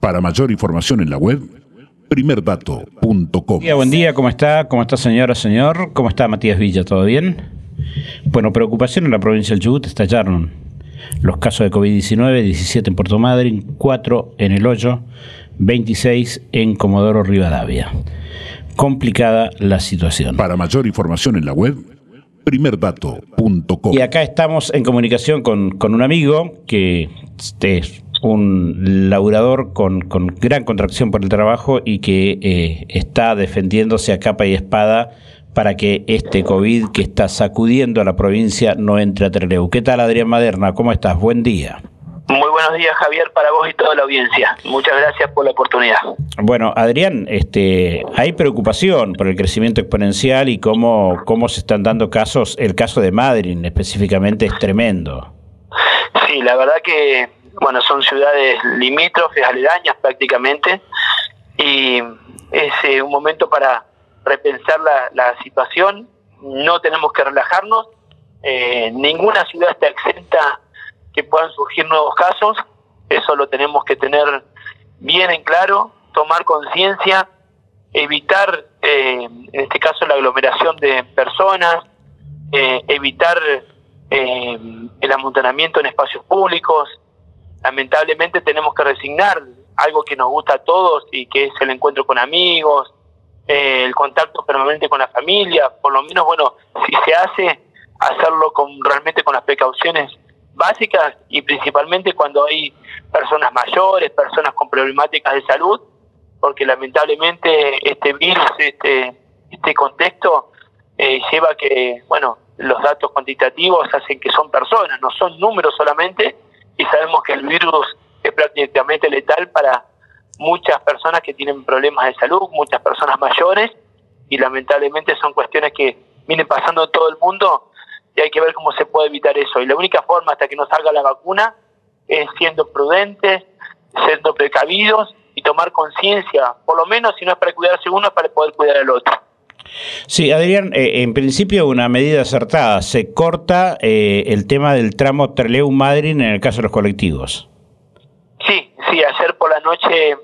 Para mayor información en la web, primerdato.com. Buen día, ¿cómo está? ¿Cómo está señora, señor? ¿Cómo está Matías Villa? ¿Todo bien? Bueno, preocupación en la provincia del Chubut, estallaron los casos de COVID-19, 17 en Puerto Madryn, 4 en El Hoyo, 26 en Comodoro Rivadavia. Complicada la situación. Para mayor información en la web, primerdato.com. Y acá estamos en comunicación con, con un amigo que es un laburador con, con, gran contracción por el trabajo y que eh, está defendiéndose a capa y espada para que este COVID que está sacudiendo a la provincia no entre a Trelew. ¿Qué tal, Adrián Maderna? ¿Cómo estás? Buen día. Muy buenos días, Javier, para vos y toda la audiencia. Muchas gracias por la oportunidad. Bueno, Adrián, este, hay preocupación por el crecimiento exponencial y cómo, cómo se están dando casos. El caso de Madrid específicamente es tremendo. Sí, la verdad que bueno, son ciudades limítrofes, aledañas prácticamente, y es eh, un momento para repensar la, situación, no tenemos que relajarnos, eh, ninguna ciudad está exenta que puedan surgir nuevos casos, eso lo tenemos que tener bien en claro, tomar conciencia, evitar, eh, en este caso, la aglomeración de personas, evitar el amontonamiento en espacios públicos, lamentablemente tenemos que resignar algo que nos gusta a todos y que es el encuentro con amigos, eh, el contacto permanente con la familia, por lo menos, bueno, si se hace, hacerlo con realmente con las precauciones básicas y principalmente cuando hay personas mayores, personas con problemáticas de salud, porque lamentablemente este virus, este, este contexto eh, lleva a que, bueno, los datos cuantitativos hacen que son personas, no son números solamente, y sabemos que el virus es prácticamente letal para muchas personas que tienen problemas de salud, muchas personas mayores, y lamentablemente son cuestiones que vienen pasando todo el mundo y hay que ver cómo se puede evitar eso. Y la única forma hasta que nos salga la vacuna es siendo prudentes, siendo precavidos y tomar conciencia, por lo menos si no es para cuidarse uno, es para poder cuidar al otro. Sí, Adrián, eh, en principio una medida acertada. Se corta eh, el tema del tramo Treleu-Madrid en el caso de los colectivos. Sí, sí, ayer por la noche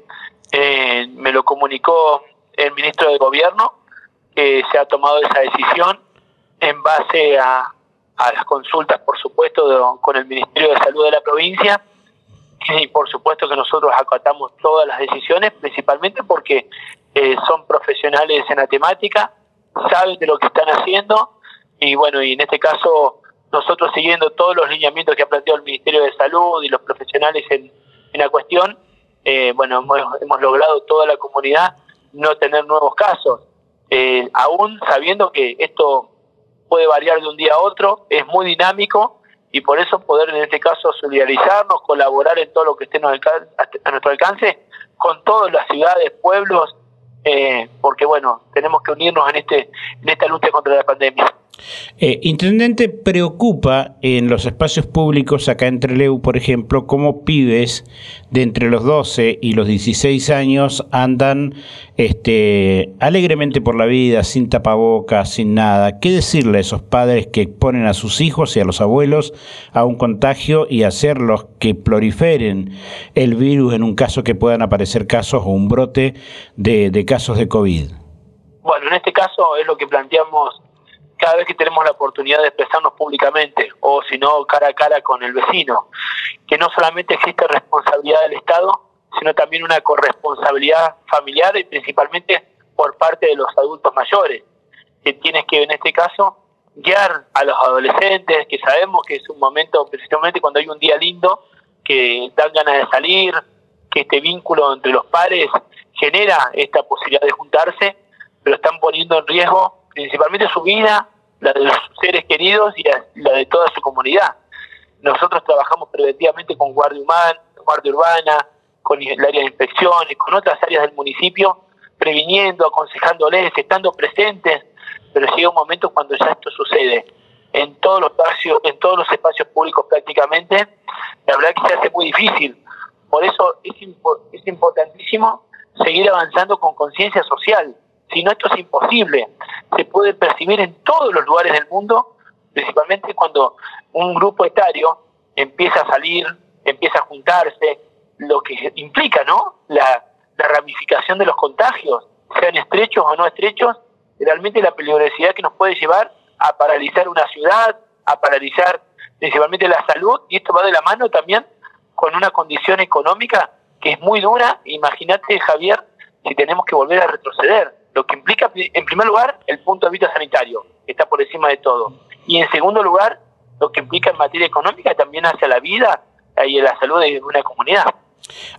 eh, me lo comunicó el ministro de Gobierno que se ha tomado esa decisión en base a las consultas, por supuesto, con el Ministerio de Salud de la provincia y por supuesto que nosotros acatamos todas las decisiones, principalmente porque eh, son profesionales en la temática, saben de lo que están haciendo y bueno, y en este caso nosotros siguiendo todos los lineamientos que ha planteado el Ministerio de Salud y los profesionales en, la cuestión, eh, bueno, hemos, logrado toda la comunidad no tener nuevos casos, eh, aún sabiendo que esto puede variar de un día a otro, es muy dinámico y por eso poder en este caso solidarizarnos, colaborar en todo lo que esté a nuestro alcance con todas las ciudades, pueblos eh, porque bueno, tenemos que unirnos en, este, en esta lucha contra la pandemia. Eh, intendente, preocupa en los espacios públicos acá en Trelew, por ejemplo, cómo pibes de entre los 12 y los 16 años andan este, alegremente por la vida, sin tapabocas, sin nada. ¿Qué decirle a esos padres que exponen a sus hijos y a los abuelos a un contagio y hacerlos que proliferen el virus en un caso que puedan aparecer casos o un brote de, de casos de COVID? Bueno, en este caso es lo que planteamos cada vez que tenemos la oportunidad de expresarnos públicamente o si no cara a cara con el vecino, que no solamente existe responsabilidad del Estado, sino también una corresponsabilidad familiar y principalmente por parte de los adultos mayores, que tienes que en este caso guiar a los adolescentes, que sabemos que es un momento, precisamente cuando hay un día lindo, que dan ganas de salir, que este vínculo entre los pares genera esta posibilidad de juntarse, pero están poniendo en riesgo principalmente su vida, la de los seres queridos y la, de toda su comunidad. Nosotros trabajamos preventivamente con Guardia Humana, Guardia Urbana, con el área de inspecciones, con otras áreas del municipio, previniendo, aconsejándoles, estando presentes, pero llega un momento cuando ya esto sucede en todos los espacios, en todos los espacios públicos prácticamente, la verdad que se hace muy difícil. Por eso es, es importantísimo seguir avanzando con conciencia social. Si no, esto es imposible se puede percibir en todos los lugares del mundo, principalmente cuando un grupo etario empieza a salir, empieza a juntarse, lo que implica, ¿no? La, la ramificación de los contagios, sean estrechos o no estrechos, realmente la peligrosidad que nos puede llevar a paralizar una ciudad, a paralizar principalmente la salud, y esto va de la mano también con una condición económica que es muy dura. Imagínate, Javier, si tenemos que volver a retroceder, lo que implica, en primer lugar, el punto de vista sanitario, que está por encima de todo, y en segundo lugar, lo que implica en materia económica también hacia la vida y la salud de una comunidad.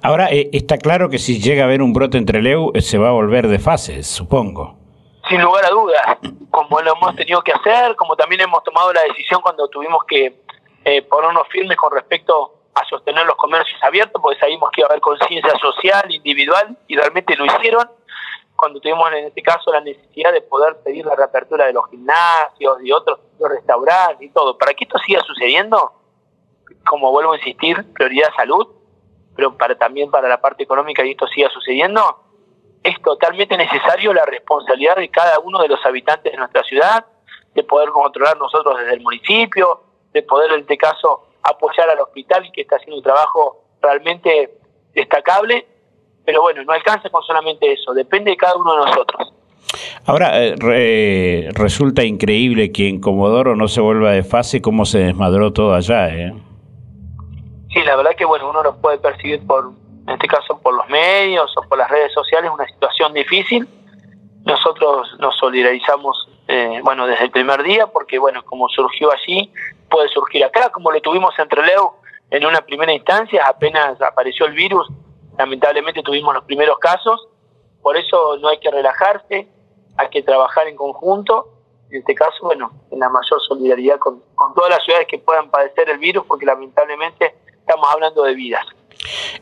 Ahora, eh, está claro que si llega a haber un brote entre Leu, eh, se va a volver de fase, supongo. Sin lugar a dudas, como lo hemos tenido que hacer, como también hemos tomado la decisión cuando tuvimos que eh, ponernos firmes con respecto a sostener los comercios abiertos, porque sabíamos que iba a haber conciencia social, individual, y realmente lo hicieron, cuando tuvimos en este caso la necesidad de poder pedir la reapertura de los gimnasios y otros los restaurantes y todo. Para que esto siga sucediendo, como vuelvo a insistir, prioridad salud, pero para también para la parte económica y esto siga sucediendo, es totalmente necesario la responsabilidad de cada uno de los habitantes de nuestra ciudad, de poder controlar nosotros desde el municipio, de poder en este caso apoyar al hospital que está haciendo un trabajo realmente destacable, pero bueno, no alcanza con solamente eso, depende de cada uno de nosotros. Ahora, eh, resulta increíble que en Comodoro no se vuelva de fase cómo se desmadró todo allá, ¿eh? Sí, la verdad que bueno, uno lo puede percibir por, en este caso por los medios o por las redes sociales, una situación difícil. Nosotros nos solidarizamos, eh, bueno, desde el primer día, porque bueno, como surgió allí, puede surgir acá, como lo tuvimos entre Leo en una primera instancia, apenas apareció el virus, lamentablemente tuvimos los primeros casos, por eso no hay que relajarse, hay que trabajar en conjunto, en este caso, bueno, en la mayor solidaridad con, con todas las ciudades que puedan padecer el virus, porque lamentablemente estamos hablando de vidas.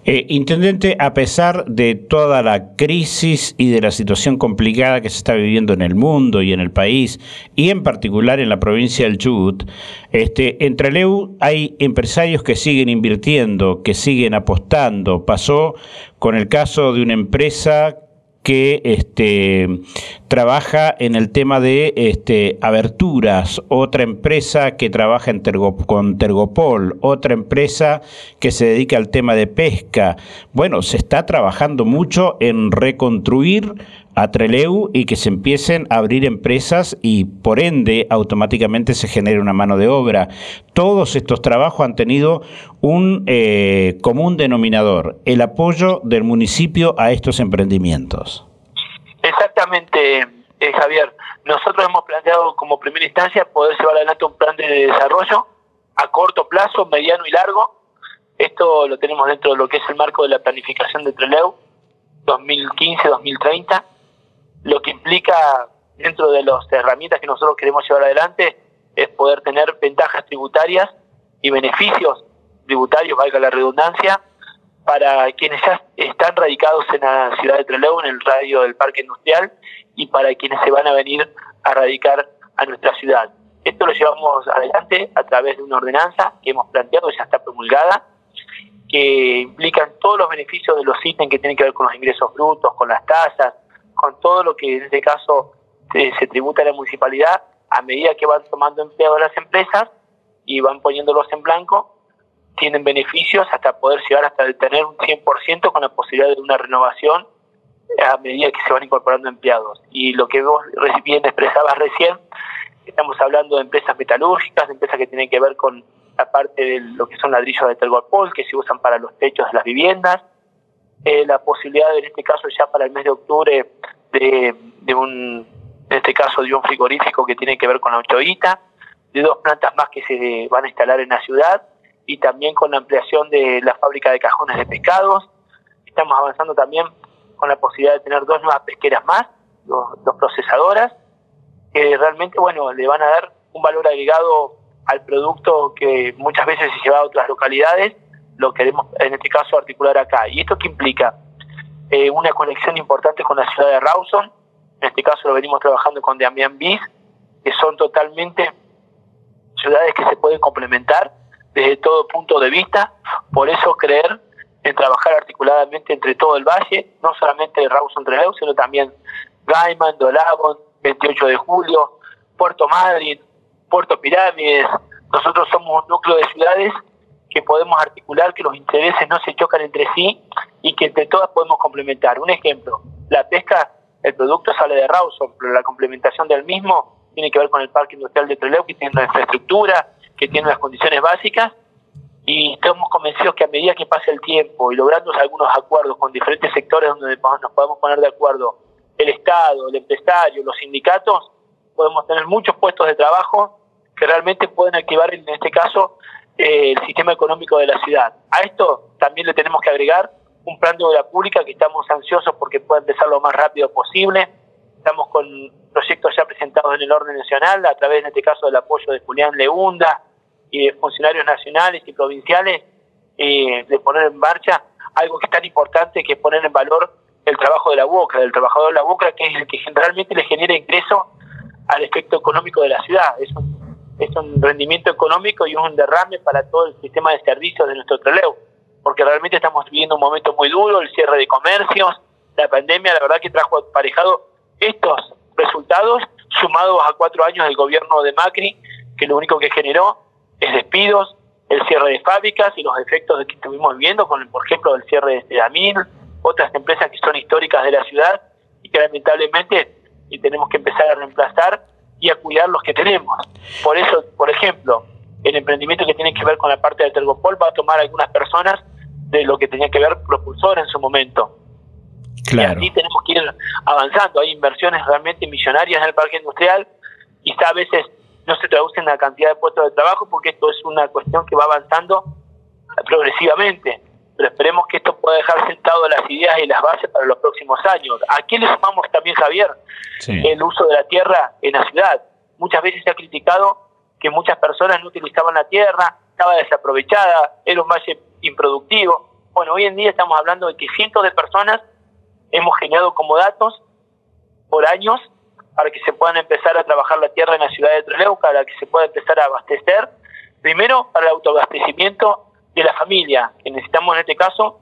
Eh, intendente, a pesar de toda la crisis y de la situación complicada que se está viviendo en el mundo y en el país, y en particular en la provincia del Chubut, este, entre Leu hay empresarios que siguen invirtiendo, que siguen apostando. Pasó con el caso de una empresa que este, trabaja en el tema de este, aberturas, otra empresa que trabaja en con Tergopol, otra empresa que se dedica al tema de pesca. Bueno, se está trabajando mucho en reconstruir a Treleu y que se empiecen a abrir empresas y por ende automáticamente se genere una mano de obra. Todos estos trabajos han tenido un eh, común denominador, el apoyo del municipio a estos emprendimientos. Exactamente, eh, Javier. Nosotros hemos planteado como primera instancia poder llevar adelante un plan de desarrollo a corto plazo, mediano y largo. Esto lo tenemos dentro de lo que es el marco de la planificación de Treleu 2015-2030 lo que implica dentro de las herramientas que nosotros queremos llevar adelante es poder tener ventajas tributarias y beneficios tributarios, valga la redundancia, para quienes ya están radicados en la ciudad de Trelew, en el radio del parque industrial, y para quienes se van a venir a radicar a nuestra ciudad. Esto lo llevamos adelante a través de una ordenanza que hemos planteado, ya está promulgada, que implican todos los beneficios de los ítems que tienen que ver con los ingresos brutos, con las tasas, con todo lo que en este caso se, tributa a la municipalidad, a medida que van tomando empleo las empresas y van poniéndolos en blanco, tienen beneficios hasta poder llegar hasta tener un 100% con la posibilidad de una renovación a medida que se van incorporando empleados. Y lo que vos bien expresabas recién, estamos hablando de empresas metalúrgicas, de empresas que tienen que ver con la parte de lo que son ladrillos de Telgopol, que se usan para los techos de las viviendas, eh, la posibilidad, en este caso ya para el mes de octubre, de, de un, en este caso de un frigorífico que tiene que ver con la ochoita, de dos plantas más que se van a instalar en la ciudad y también con la ampliación de la fábrica de cajones de pescados. Estamos avanzando también con la posibilidad de tener dos nuevas pesqueras más, dos, procesadoras, que realmente, bueno, le van a dar un valor agregado al producto que muchas veces se lleva a otras localidades lo queremos en este caso articular acá. ¿Y esto qué implica? Eh, una conexión importante con la ciudad de Rawson, en este caso lo venimos trabajando con Damián Bis, que son totalmente ciudades que se pueden complementar desde todo punto de vista, por eso creer en trabajar articuladamente entre todo el valle, no solamente de Rawson Trelew, sino también Gaiman, Dolabon, 28 de julio, Puerto Madryn, Puerto Pirámides. Nosotros somos un núcleo de ciudades que podemos articular, que los intereses no se chocan entre sí y que entre todas podemos complementar. Un ejemplo, la pesca, el producto sale de Rawson, pero la complementación del mismo tiene que ver con el Parque Industrial de Trelew, que tiene una infraestructura, que tiene las condiciones básicas, y estamos convencidos que a medida que pase el tiempo y logrando algunos acuerdos con diferentes sectores donde nos podemos poner de acuerdo, el Estado, el empresario, los sindicatos, podemos tener muchos puestos de trabajo que realmente pueden activar, en este caso, eh, el sistema económico de la ciudad. A esto también le tenemos que agregar un plan de obra pública que estamos ansiosos porque pueda empezar lo más rápido posible. Estamos con proyectos ya presentados en el orden nacional, a través, en este caso, del apoyo de Julián Leunda y de funcionarios nacionales y provinciales, eh, de poner en marcha algo que es tan importante que es poner en valor el trabajo de la boca, del trabajador de la boca, que es el que generalmente le genera ingreso al efecto económico de la ciudad. Es un, es un rendimiento económico y un derrame para todo el sistema de servicios de nuestro troleo, porque realmente estamos viviendo un momento muy duro, el cierre de comercios, la pandemia, la verdad que trajo aparejado estos resultados sumados a cuatro años del gobierno de Macri, que lo único que generó es despidos, el cierre de fábricas y los efectos que estuvimos viendo, con, por ejemplo, el cierre de Sedamil, otras empresas que son históricas de la ciudad y que lamentablemente tenemos que empezar a reemplazar y a cuidar los que tenemos. Por eso, por ejemplo, el emprendimiento que tiene que ver con la parte de Tergopol va a tomar algunas personas de lo que tenía que ver Propulsor en su momento. Claro. Y así tenemos que ir avanzando. Hay inversiones realmente millonarias en el parque industrial. Quizá a veces no se traducen la cantidad de puestos de trabajo porque esto es una cuestión que va avanzando progresivamente pero esperemos que esto pueda dejar sentado las ideas y las bases para los próximos años. ¿A qué le sumamos también, Javier? El uso de la tierra en la ciudad. Muchas veces se ha criticado que muchas personas no utilizaban la tierra, estaba desaprovechada, era un valle improductivo. Bueno, hoy en día estamos hablando de que cientos de personas hemos generado como datos por años para que se puedan empezar a trabajar la tierra en la ciudad de Trelew, para que se pueda empezar a abastecer. Primero, para el autoabastecimiento de la familia, que necesitamos en este caso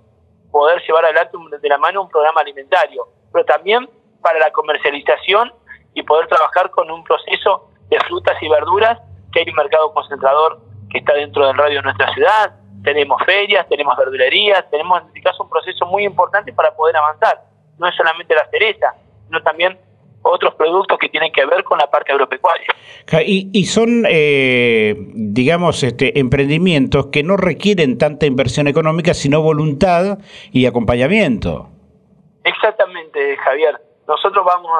poder llevar adelante de la mano un programa alimentario, pero también para la comercialización y poder trabajar con un proceso de frutas y verduras, que hay un mercado concentrador que está dentro del radio de nuestra ciudad, tenemos ferias, tenemos verdulerías, tenemos en este caso un proceso muy importante para poder avanzar. No es solamente la cereza, sino también otros productos que tienen que ver con la parte agropecuaria. Y, y son, eh, digamos, este, emprendimientos que no requieren tanta inversión económica, sino voluntad y acompañamiento. Exactamente, Javier. Nosotros vamos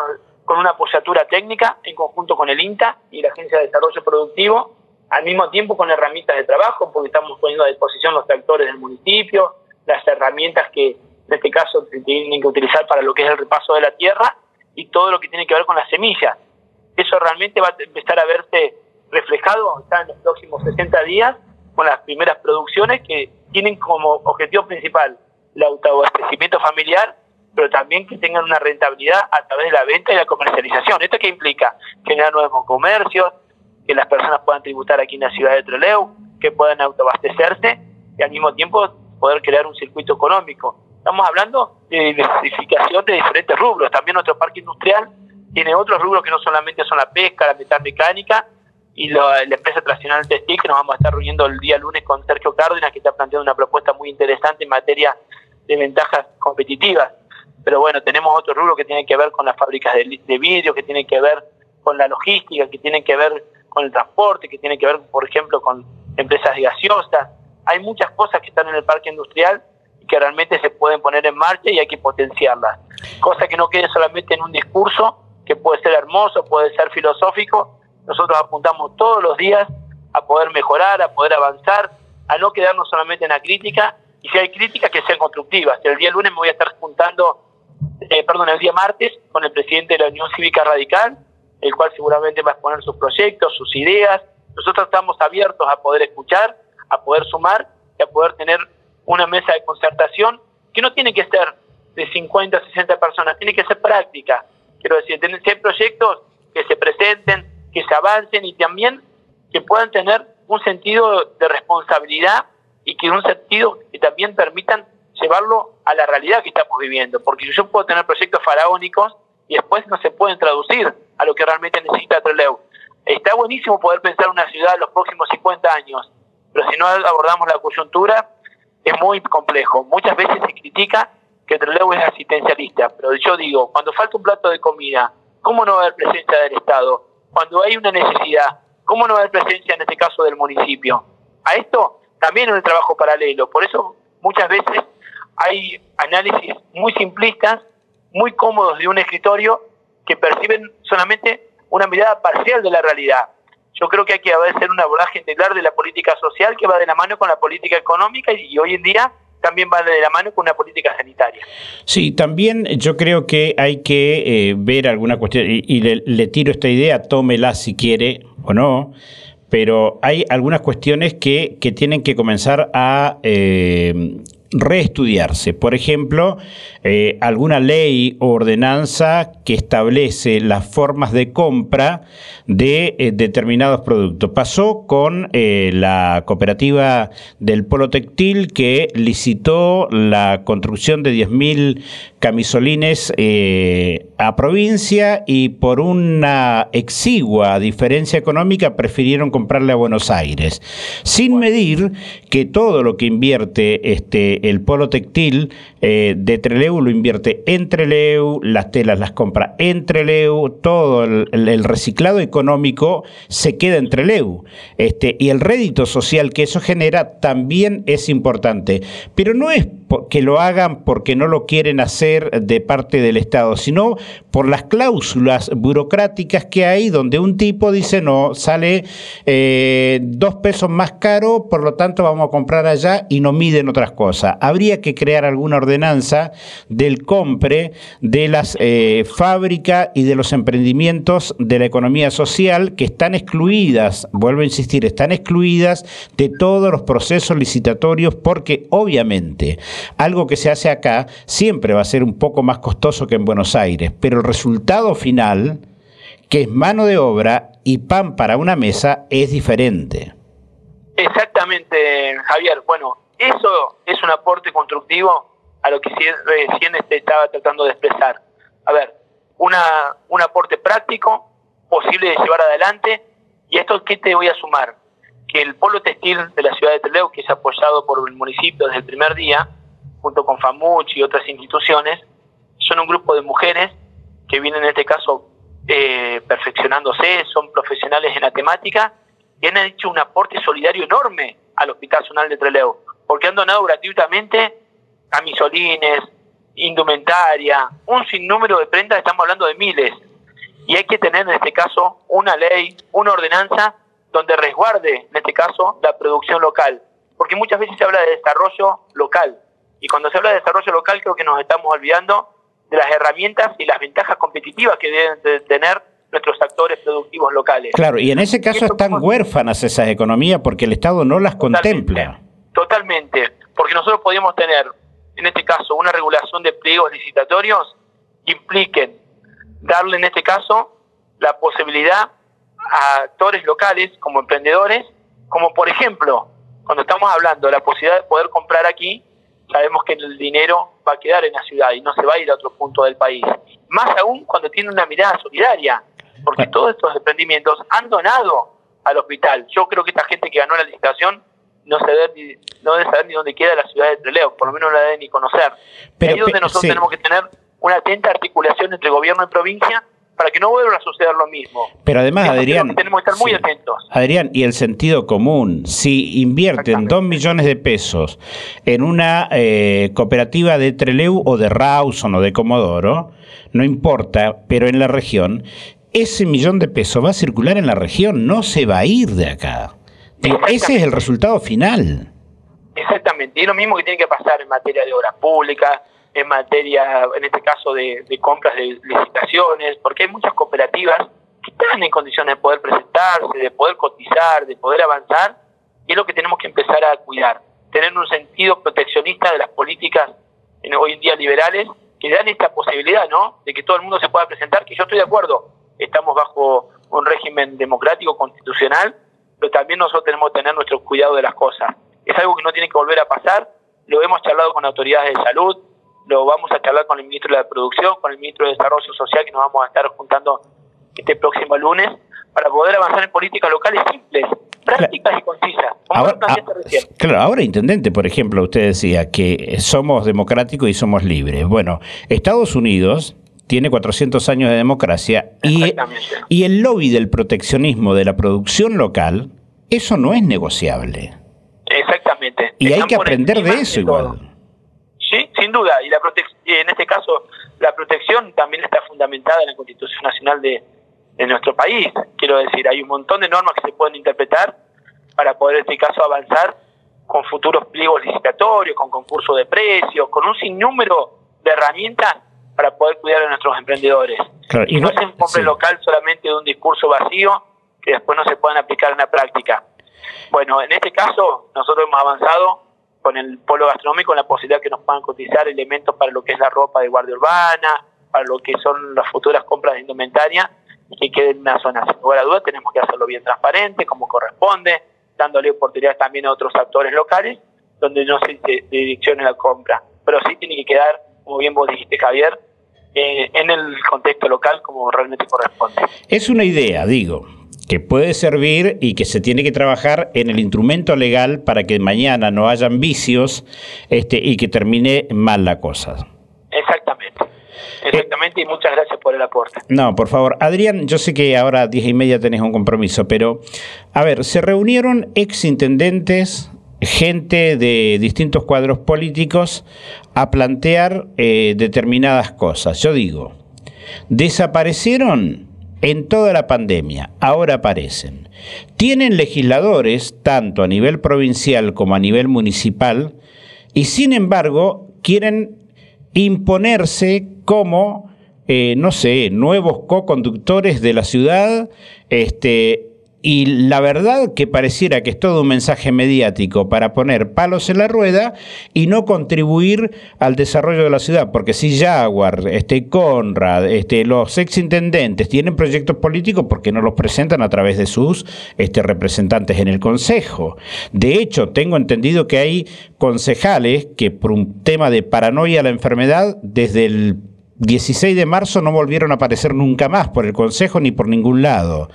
con una apoyatura técnica en conjunto con el INTA y la Agencia de Desarrollo Productivo, al mismo tiempo con herramientas de trabajo, porque estamos poniendo a disposición los tractores del municipio, las herramientas que en este caso se tienen que utilizar para lo que es el repaso de la tierra y todo lo que tiene que ver con las semillas. Eso realmente va a empezar a verse reflejado en los próximos 60 días con las primeras producciones que tienen como objetivo principal el autoabastecimiento familiar, pero también que tengan una rentabilidad a través de la venta y la comercialización. ¿Esto qué implica? Generar nuevos comercios, que las personas puedan tributar aquí en la ciudad de Trelew, que puedan autoabastecerse y al mismo tiempo poder crear un circuito económico. Estamos hablando de diversificación de diferentes rubros. También nuestro parque industrial tiene otros rubros que no solamente son la pesca, la metalmecánica y la, empresa tradicional textil, que nos vamos a estar reuniendo el día lunes con Sergio Cárdenas, que está planteando una propuesta muy interesante en materia de ventajas competitivas. Pero bueno, tenemos otros rubros que tienen que ver con las fábricas de, de vidrio, que tienen que ver con la logística, que tienen que ver con el transporte, que tienen que ver, por ejemplo, con empresas gaseosas. Hay muchas cosas que están en el parque industrial que realmente se pueden poner en marcha y hay que potenciarlas. Cosa que no quede solamente en un discurso, que puede ser hermoso, puede ser filosófico. Nosotros apuntamos todos los días a poder mejorar, a poder avanzar, a no quedarnos solamente en la crítica, y si hay críticas que sean constructivas. El día lunes me voy a estar juntando, eh, perdón, el día martes con el presidente de la Unión Cívica Radical, el cual seguramente va a exponer sus proyectos, sus ideas. Nosotros estamos abiertos a poder escuchar, a poder sumar y a poder tener una mesa de concertación que no tiene que ser de 50, 60 personas, tiene que ser práctica. Quiero decir, tener proyectos que se presenten, que se avancen y también que puedan tener un sentido de responsabilidad y que un sentido que también permitan llevarlo a la realidad que estamos viviendo. Porque yo puedo tener proyectos faraónicos y después no se pueden traducir a lo que realmente necesita Trelew. Está buenísimo poder pensar una ciudad en los próximos 50 años, pero si no abordamos la coyuntura, es muy complejo. Muchas veces se critica que Trelew es asistencialista, pero yo digo, cuando falta un plato de comida, ¿cómo no va a haber presencia del Estado? Cuando hay una necesidad, ¿cómo no va a haber presencia en este caso del municipio? A esto también es un trabajo paralelo, por eso muchas veces hay análisis muy simplistas, muy cómodos de un escritorio que perciben solamente una mirada parcial de la realidad. Yo creo que hay que hacer un abordaje integral de la política social que va de la mano con la política económica y, hoy en día también va de la mano con una política sanitaria. Sí, también yo creo que hay que eh, ver alguna cuestión, y, le, tiro esta idea, tómela si quiere o no, pero hay algunas cuestiones que, que tienen que comenzar a eh, reestudiarse. Por ejemplo, eh, alguna ley o ordenanza que establece las formas de compra de eh, determinados productos. Pasó con eh, la cooperativa del Polo Textil que licitó la construcción de 10.000 camisolines a provincia y por una exigua diferencia económica prefirieron comprarle a Buenos Aires, sin medir que todo lo que invierte este, el Polo Textil de Trelew lo invierte entre Treleu, las telas las compra entre Treleu, todo el, reciclado económico se queda entre Treleu. Este, y el rédito social que eso genera también es importante. Pero no es que lo hagan porque no lo quieren hacer de parte del Estado, sino por las cláusulas burocráticas que hay donde un tipo dice no, sale eh, dos pesos más caro, por lo tanto vamos a comprar allá y no miden otras cosas. Habría que crear alguna ordenanza del compre de las eh, fábricas y de los emprendimientos de la economía social que están excluidas, vuelvo a insistir, están excluidas de todos los procesos licitatorios porque obviamente algo que se hace acá siempre va a ser un poco más costoso que en Buenos Aires, pero el resultado final, que es mano de obra y pan para una mesa, es diferente. Exactamente, Javier. Bueno, eso es un aporte constructivo a lo que recién este estaba tratando de expresar. A ver, una, un aporte práctico, posible de llevar adelante, y esto ¿qué te voy a sumar? Que el polo textil de la ciudad de Teleu, que es apoyado por el municipio desde el primer día, junto con FAMUCH y otras instituciones, son un grupo de mujeres que vienen en este caso eh, perfeccionándose, son profesionales en la temática y han hecho un aporte solidario enorme al Hospital Zonal de Trelew, porque han donado gratuitamente camisolines, indumentaria, un sinnúmero de prendas, estamos hablando de miles. Y hay que tener en este caso una ley, una ordenanza donde resguarde, en este caso, la producción local. Porque muchas veces se habla de desarrollo local. Y cuando se habla de desarrollo local creo que nos estamos olvidando de las herramientas y las ventajas competitivas que deben tener nuestros actores productivos locales. Claro, y en ese caso están huérfanas esas economías porque el Estado no las contempla. Totalmente, porque nosotros podríamos tener en este caso, una regulación de pliegos licitatorios que impliquen darle, en este caso, la posibilidad a actores locales como emprendedores, como por ejemplo, cuando estamos hablando de la posibilidad de poder comprar aquí, sabemos que el dinero va a quedar en la ciudad y no se va a ir a otro punto del país. Más aún cuando tiene una mirada solidaria, porque todos estos emprendimientos han donado al hospital. Yo creo que esta gente que ganó la licitación no, saber ni, no debe saber ni dónde queda la ciudad de Trelew, por lo menos no la debe ni conocer. Pero, Ahí es donde nosotros tenemos que tener una atenta articulación entre gobierno y provincia para que no vuelva a suceder lo mismo. Pero además, Adrián... Tenemos que estar muy atentos. Adrián, y el sentido común, si invierten dos millones de pesos en una eh, cooperativa de Treleu o de Rawson o de Comodoro, no importa, pero en la región, ese millón de pesos va a circular en la región, no se va a ir de acá ese es el resultado final. Exactamente, y es lo mismo que tiene que pasar en materia de obras públicas, en materia, en este caso, de, compras de licitaciones, porque hay muchas cooperativas que están en condiciones de poder presentarse, de poder cotizar, de poder avanzar, y es lo que tenemos que empezar a cuidar, tener un sentido proteccionista de las políticas en, hoy en día liberales que dan esta posibilidad, ¿no? De que todo el mundo se pueda presentar, que yo estoy de acuerdo, estamos bajo un régimen democrático constitucional, pero también nosotros tenemos que tener nuestro cuidado de las cosas. Es algo que no tiene que volver a pasar, lo hemos charlado con autoridades de salud, lo vamos a charlar con el ministro de la Producción, con el ministro de Desarrollo Social, que nos vamos a estar juntando este próximo lunes, para poder avanzar en políticas locales simples, prácticas y concisas. Ahora, ah, claro, ahora, intendente, por ejemplo, usted decía que somos democráticos y somos libres. Bueno, Estados Unidos tiene 400 años de democracia y, y el lobby del proteccionismo de la producción local, eso no es negociable. Exactamente. Y hay que aprender de eso igual. Sí, sin duda. Y la en este caso, la protección también está fundamentada en la Constitución Nacional de, de nuestro país. Quiero decir, hay un montón de normas que se pueden interpretar para poder, en este caso, avanzar con futuros pliegos licitatorios, con concursos de precios, con un sinnúmero de herramientas para poder cuidar a nuestros emprendedores. y no, se un local solamente de un discurso vacío que después no se puedan aplicar en la práctica. Bueno, en este caso nosotros hemos avanzado con el polo gastronómico en la posibilidad que nos puedan cotizar elementos para lo que es la ropa de guardia urbana, para lo que son las futuras compras de indumentaria y que quede en una zona. Sin lugar a dudas tenemos que hacerlo bien transparente, como corresponde, dándole oportunidades también a otros actores locales donde no se direccione la compra. Pero sí tiene que quedar, como bien vos dijiste Javier, eh, en el contexto local como realmente corresponde. Es una idea, digo, que puede servir y que se tiene que trabajar en el instrumento legal para que mañana no hayan vicios este, y que termine mal la cosa. Exactamente. Exactamente, y muchas gracias por el aporte. No, por favor. Adrián, yo sé que ahora a diez y media tenés un compromiso, pero, a ver, se reunieron ex intendentes, gente de distintos cuadros políticos a plantear eh, determinadas cosas. Yo digo, desaparecieron en toda la pandemia, ahora aparecen. Tienen legisladores, tanto a nivel provincial como a nivel municipal, y sin embargo quieren imponerse como, eh, no sé, nuevos co-conductores de la ciudad, este, y la verdad que pareciera que es todo un mensaje mediático para poner palos en la rueda y no contribuir al desarrollo de la ciudad, porque si Jaguar, este Conrad, este, los exintendentes tienen proyectos políticos, porque no los presentan a través de sus este, representantes en el Consejo? De hecho, tengo entendido que hay concejales que por un tema de paranoia a la enfermedad, desde el 16 de marzo no volvieron a aparecer nunca más por el Consejo ni por ningún lado.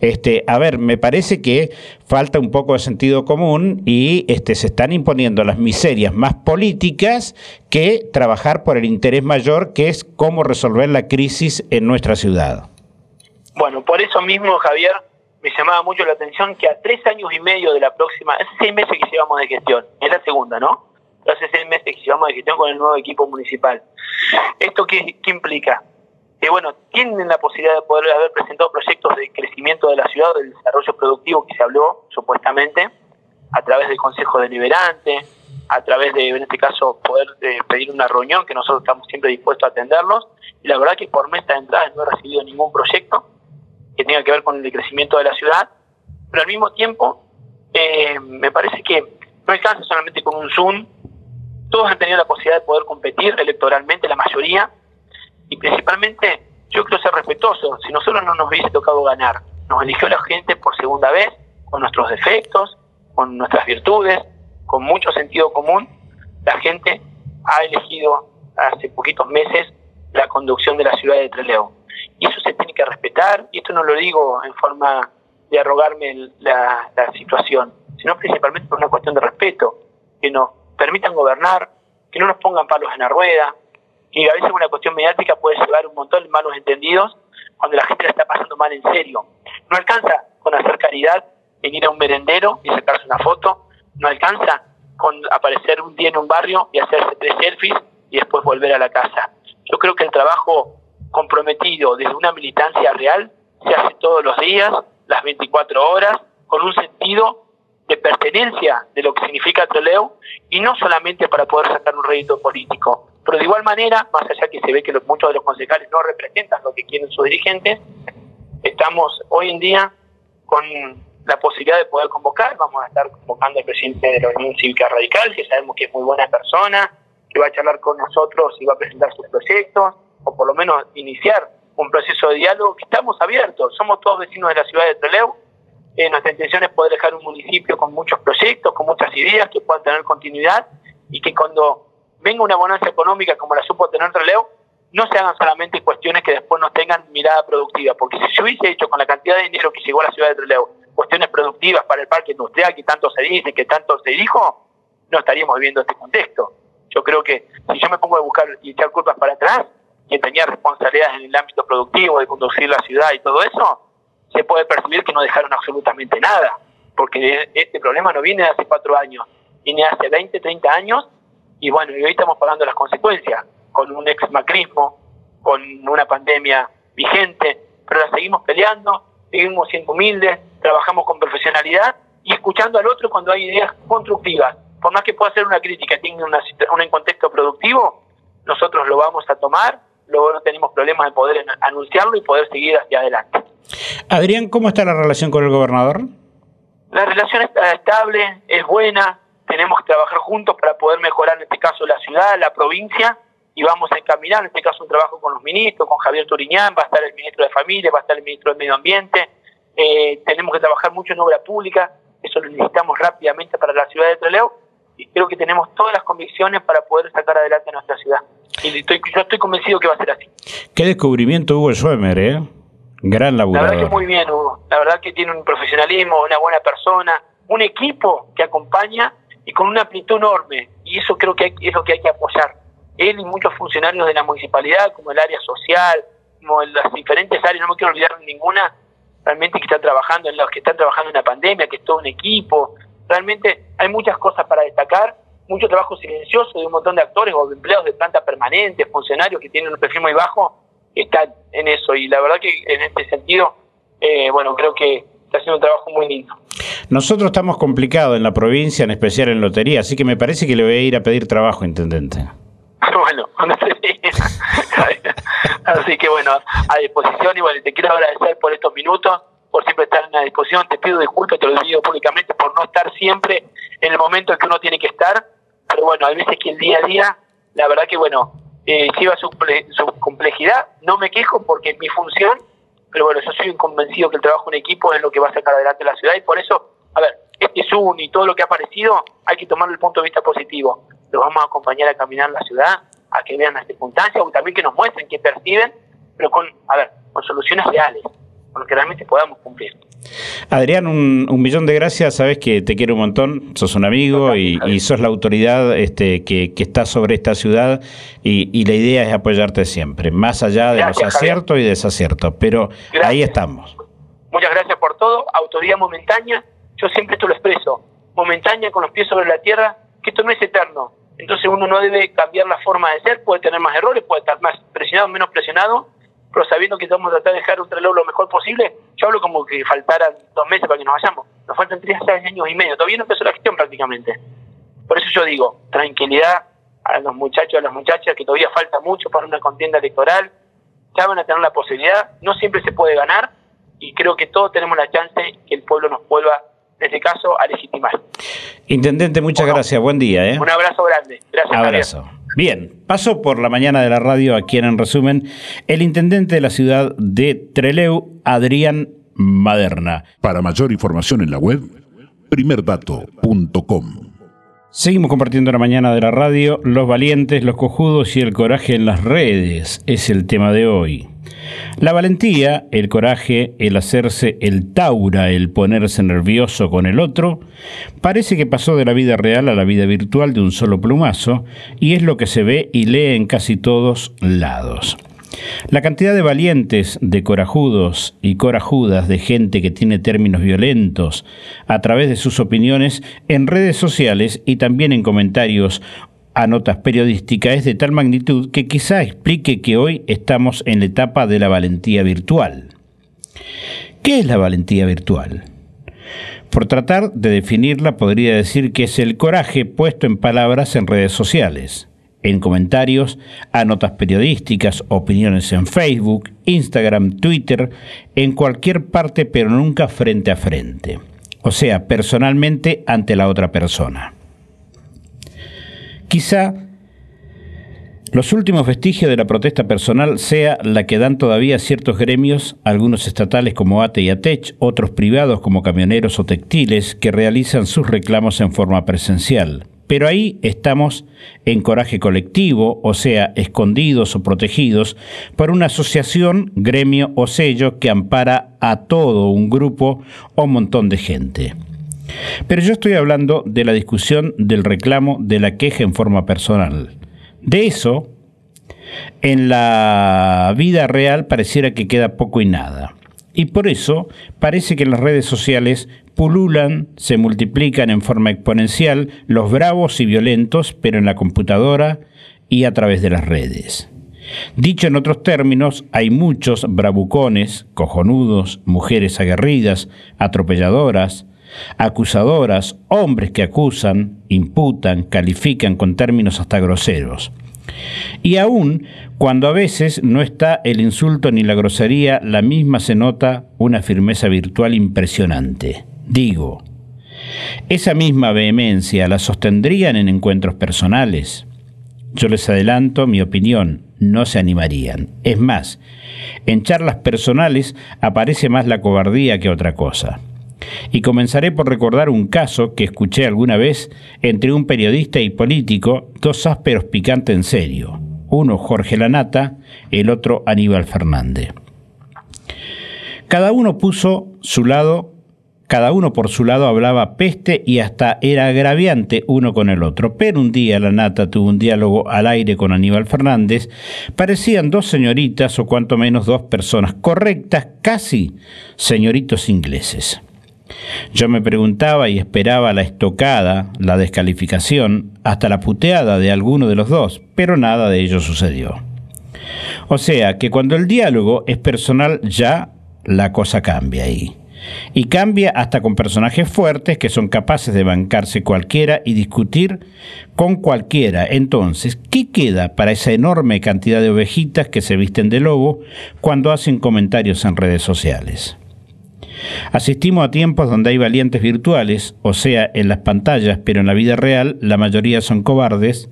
Este, a ver, me parece que falta un poco de sentido común y este, se están imponiendo las miserias más políticas que trabajar por el interés mayor, que es cómo resolver la crisis en nuestra ciudad. Bueno, por eso mismo, Javier, me llamaba mucho la atención que a tres años y medio de la próxima, hace seis meses que llevamos de gestión, es la segunda, ¿no? Hace seis meses que llevamos de gestión con el nuevo equipo municipal ¿Esto qué, implica? Que bueno, tienen la posibilidad de poder haber presentado proyectos de crecimiento de la ciudad, del desarrollo productivo que se habló supuestamente, a través del Consejo Deliberante, a través de, en este caso, poder eh, pedir una reunión, que nosotros estamos siempre dispuestos a atenderlos. Y la verdad que por mesa de entrada no he recibido ningún proyecto que tenga que ver con el crecimiento de la ciudad, pero al mismo tiempo eh, me parece que no alcanza solamente con un Zoom todos han tenido la posibilidad de poder competir electoralmente, la mayoría, y principalmente yo quiero ser respetuoso, si nosotros no nos hubiese tocado ganar, nos eligió la gente por segunda vez, con nuestros defectos, con nuestras virtudes, con mucho sentido común, la gente ha elegido hace poquitos meses la conducción de la ciudad de Trelew. Y eso se tiene que respetar, y esto no lo digo en forma de arrogarme la, la situación, sino principalmente por una cuestión de respeto, que nos permitan gobernar, que no nos pongan palos en la rueda, y a veces una cuestión mediática puede llevar un montón de malos entendidos cuando la gente la está pasando mal en serio. No alcanza con hacer caridad en ir a un merendero y sacarse una foto, no alcanza con aparecer un día en un barrio y hacerse tres selfies y después volver a la casa. Yo creo que el trabajo comprometido desde una militancia real se hace todos los días, las 24 horas, con un sentido de pertenencia de lo que significa Troleo y no solamente para poder sacar un rédito político. Pero de igual manera, más allá que se ve que muchos de los concejales no representan lo que quieren sus dirigentes, estamos hoy en día con la posibilidad de poder convocar. Vamos a estar convocando al presidente de la Unión Cívica Radical, que sabemos que es muy buena persona, que va a charlar con nosotros y va a presentar sus proyectos, o por lo menos iniciar un proceso de diálogo estamos abiertos. Somos todos vecinos de la ciudad de Trelew eh, nuestra intención es poder dejar un municipio con muchos proyectos, con muchas ideas que puedan tener continuidad y que cuando venga una bonanza económica como la supo tener Relevo, no se hagan solamente cuestiones que después no tengan mirada productiva, porque si se hubiese hecho con la cantidad de dinero que llegó a la ciudad de Relevo, cuestiones productivas para el parque industrial que tanto se dice, que tanto se dijo, no estaríamos viviendo este contexto. Yo creo que si yo me pongo a buscar y echar culpas para atrás, quien tenía responsabilidades en el ámbito productivo, de conducir la ciudad y todo eso, se puede percibir que no dejaron absolutamente nada, porque este problema no viene de hace cuatro años, viene de hace 20, 30 años, y bueno, y hoy estamos pagando las consecuencias, con un ex macrismo, con una pandemia vigente, pero la seguimos peleando, seguimos siendo humildes, trabajamos con profesionalidad y escuchando al otro cuando hay ideas constructivas. Por más que pueda ser una crítica, tenga una, un contexto productivo, nosotros lo vamos a tomar, luego no tenemos problemas de poder anunciarlo y poder seguir hacia adelante. Adrián, ¿cómo está la relación con el gobernador? La relación está estable, es buena, tenemos que trabajar juntos para poder mejorar en este caso la ciudad, la provincia, y vamos a encaminar en este caso un trabajo con los ministros, con Javier Turiñán, va a estar el ministro de Familia, va a estar el ministro de Medio Ambiente, eh, tenemos que trabajar mucho en obra pública, eso lo necesitamos rápidamente para la ciudad de Trelew, y creo que tenemos todas las convicciones para poder sacar adelante nuestra ciudad. Y estoy, yo estoy convencido que va a ser así. Qué descubrimiento hubo el Schwemmer, ¿eh? Gran laburador. La verdad que muy bien, Hugo. La verdad que tiene un profesionalismo, una buena persona, un equipo que acompaña y con una amplitud enorme. Y eso creo que es lo que hay que apoyar. Él y muchos funcionarios de la municipalidad, como el área social, como las diferentes áreas, no me quiero olvidar de ninguna, realmente que están trabajando, en los que están trabajando en la pandemia, que es todo un equipo. Realmente hay muchas cosas para destacar, mucho trabajo silencioso de un montón de actores o empleados de planta permanente, funcionarios que tienen un perfil muy bajo, están en eso. Y la verdad que en este sentido, eh, bueno, creo que está haciendo un trabajo muy lindo. Nosotros estamos complicados en la provincia, en especial en lotería, así que me parece que le voy a ir a pedir trabajo, intendente. bueno, así que bueno, a disposición y bueno, te quiero agradecer por estos minutos, por siempre estar en la disposición, te pido disculpas, te lo digo públicamente por no estar siempre en el momento en que uno tiene que estar, pero bueno, hay veces que el día a día, la verdad que bueno, eh, lleva su, su complejidad, no me quejo porque es mi función, pero bueno, yo soy convencido que el trabajo en equipo es lo que va a sacar adelante la ciudad y por eso, a ver, este Zoom y todo lo que ha aparecido, hay que tomarlo el punto de vista positivo. Los vamos a acompañar a caminar la ciudad, a que vean las circunstancias, o también que nos muestren, que perciben, pero con, a ver, con soluciones reales, con lo que realmente podamos cumplir. Adrián, un, millón de gracias, sabes que te quiero un montón, sos un amigo y, sos la autoridad este, que, está sobre esta ciudad y, la idea es apoyarte siempre, más allá de los aciertos y desaciertos, pero ahí estamos. Muchas gracias por todo, autoridad momentánea, yo siempre esto lo expreso, momentánea con los pies sobre la tierra, que esto no es eterno, entonces uno no debe cambiar la forma de ser, puede tener más errores, puede estar más presionado, menos presionado, pero sabiendo que vamos a tratar de dejar un reloj lo mejor posible, yo hablo como que faltaran dos meses para que nos vayamos. Nos faltan tres años y medio, todavía no empezó la gestión prácticamente. Por eso yo digo, tranquilidad a los muchachos, a las muchachas, que todavía falta mucho para una contienda electoral, ya van a tener la posibilidad, no siempre se puede ganar, y creo que todos tenemos la chance que el pueblo nos vuelva, en este caso, a legitimar. Intendente, muchas gracias, buen día. ¿eh? Un abrazo grande, gracias. Abrazo. Bien, pasó por la mañana de la radio aquí en resumen el intendente de la ciudad de Treleu, Adrián Maderna. Para mayor información en la web, primerdato.com. Seguimos compartiendo la mañana de la radio, los valientes, los cojudos y el coraje en las redes es el tema de hoy. La valentía, el coraje, el hacerse el taura, el ponerse nervioso con el otro, parece que pasó de la vida real a la vida virtual de un solo plumazo y es lo que se ve y lee en casi todos lados. La cantidad de valientes, de corajudos y corajudas, de gente que tiene términos violentos a través de sus opiniones en redes sociales y también en comentarios a notas periodísticas es de tal magnitud que quizá explique que hoy estamos en la etapa de la valentía virtual. ¿Qué es la valentía virtual? Por tratar de definirla podría decir que es el coraje puesto en palabras en redes sociales, en comentarios, a notas periodísticas, opiniones en Facebook, Instagram, Twitter, en cualquier parte pero nunca frente a frente, o sea, personalmente ante la otra persona. Quizá los últimos vestigios de la protesta personal sea la que dan todavía ciertos gremios, algunos estatales como ATE y ATECH, otros privados como camioneros o textiles, que realizan sus reclamos en forma presencial, pero ahí estamos en coraje colectivo, o sea, escondidos o protegidos por una asociación, gremio o sello que ampara a todo un grupo o montón de gente. Pero yo estoy hablando de la discusión del reclamo de la queja en forma personal. De eso, en la vida real pareciera que queda poco y nada. Y por eso parece que en las redes sociales pululan, se multiplican en forma exponencial los bravos y violentos, pero en la computadora y a través de las redes. Dicho en otros términos, hay muchos bravucones, cojonudos, mujeres aguerridas, atropelladoras, acusadoras, hombres que acusan, imputan, califican con términos hasta groseros. Y aún cuando a veces no está el insulto ni la grosería, la misma se nota una firmeza virtual impresionante. Digo, esa misma vehemencia la sostendrían en encuentros personales. Yo les adelanto mi opinión, no se animarían. Es más, en charlas personales aparece más la cobardía que otra cosa. Y comenzaré por recordar un caso que escuché alguna vez entre un periodista y político, dos ásperos picantes en serio. Uno Jorge Lanata, el otro Aníbal Fernández. Cada uno puso su lado cada uno por su lado hablaba peste y hasta era agraviante uno con el otro. Pero un día la nata tuvo un diálogo al aire con Aníbal Fernández. Parecían dos señoritas o cuanto menos dos personas correctas, casi señoritos ingleses. Yo me preguntaba y esperaba la estocada, la descalificación, hasta la puteada de alguno de los dos, pero nada de ello sucedió. O sea que cuando el diálogo es personal ya la cosa cambia ahí. Y cambia hasta con personajes fuertes que son capaces de bancarse cualquiera y discutir con cualquiera. Entonces, ¿qué queda para esa enorme cantidad de ovejitas que se visten de lobo cuando hacen comentarios en redes sociales? Asistimos a tiempos donde hay valientes virtuales, o sea, en las pantallas, pero en la vida real la mayoría son cobardes,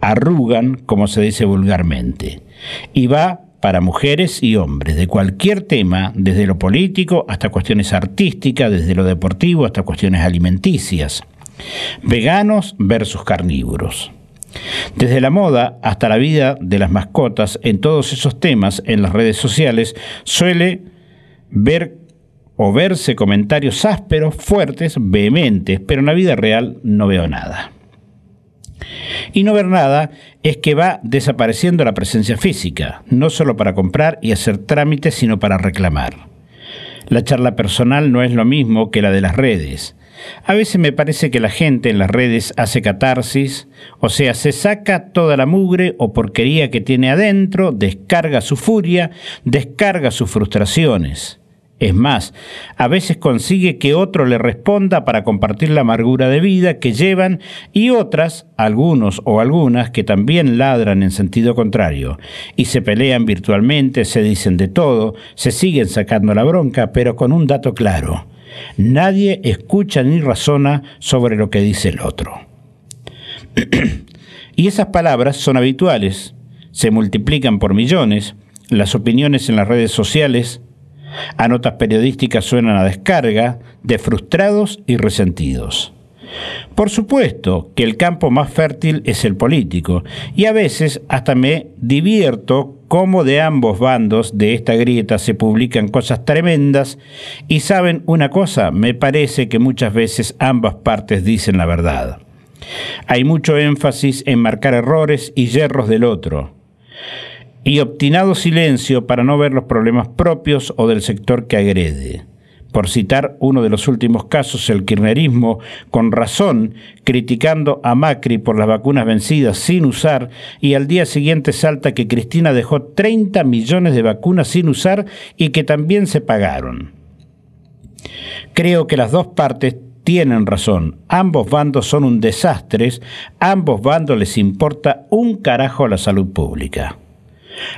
arrugan, como se dice vulgarmente, y va para mujeres y hombres, de cualquier tema, desde lo político hasta cuestiones artísticas, desde lo deportivo hasta cuestiones alimenticias. Veganos versus carnívoros. Desde la moda hasta la vida de las mascotas, en todos esos temas en las redes sociales suele ver o verse comentarios ásperos, fuertes, vehementes, pero en la vida real no veo nada. Y no ver nada es que va desapareciendo la presencia física, no solo para comprar y hacer trámites, sino para reclamar. La charla personal no es lo mismo que la de las redes. A veces me parece que la gente en las redes hace catarsis, o sea, se saca toda la mugre o porquería que tiene adentro, descarga su furia, descarga sus frustraciones. Es más, a veces consigue que otro le responda para compartir la amargura de vida que llevan y otras, algunos o algunas, que también ladran en sentido contrario y se pelean virtualmente, se dicen de todo, se siguen sacando la bronca, pero con un dato claro. Nadie escucha ni razona sobre lo que dice el otro. y esas palabras son habituales, se multiplican por millones, las opiniones en las redes sociales, a notas periodísticas suenan a descarga de frustrados y resentidos. Por supuesto que el campo más fértil es el político, y a veces hasta me divierto cómo de ambos bandos de esta grieta se publican cosas tremendas, y saben una cosa, me parece que muchas veces ambas partes dicen la verdad. Hay mucho énfasis en marcar errores y yerros del otro y obstinado silencio para no ver los problemas propios o del sector que agrede. Por citar uno de los últimos casos, el kirchnerismo, con razón, criticando a Macri por las vacunas vencidas sin usar, y al día siguiente salta que Cristina dejó 30 millones de vacunas sin usar y que también se pagaron. Creo que las dos partes tienen razón. Ambos bandos son un desastre, ambos bandos les importa un carajo la salud pública.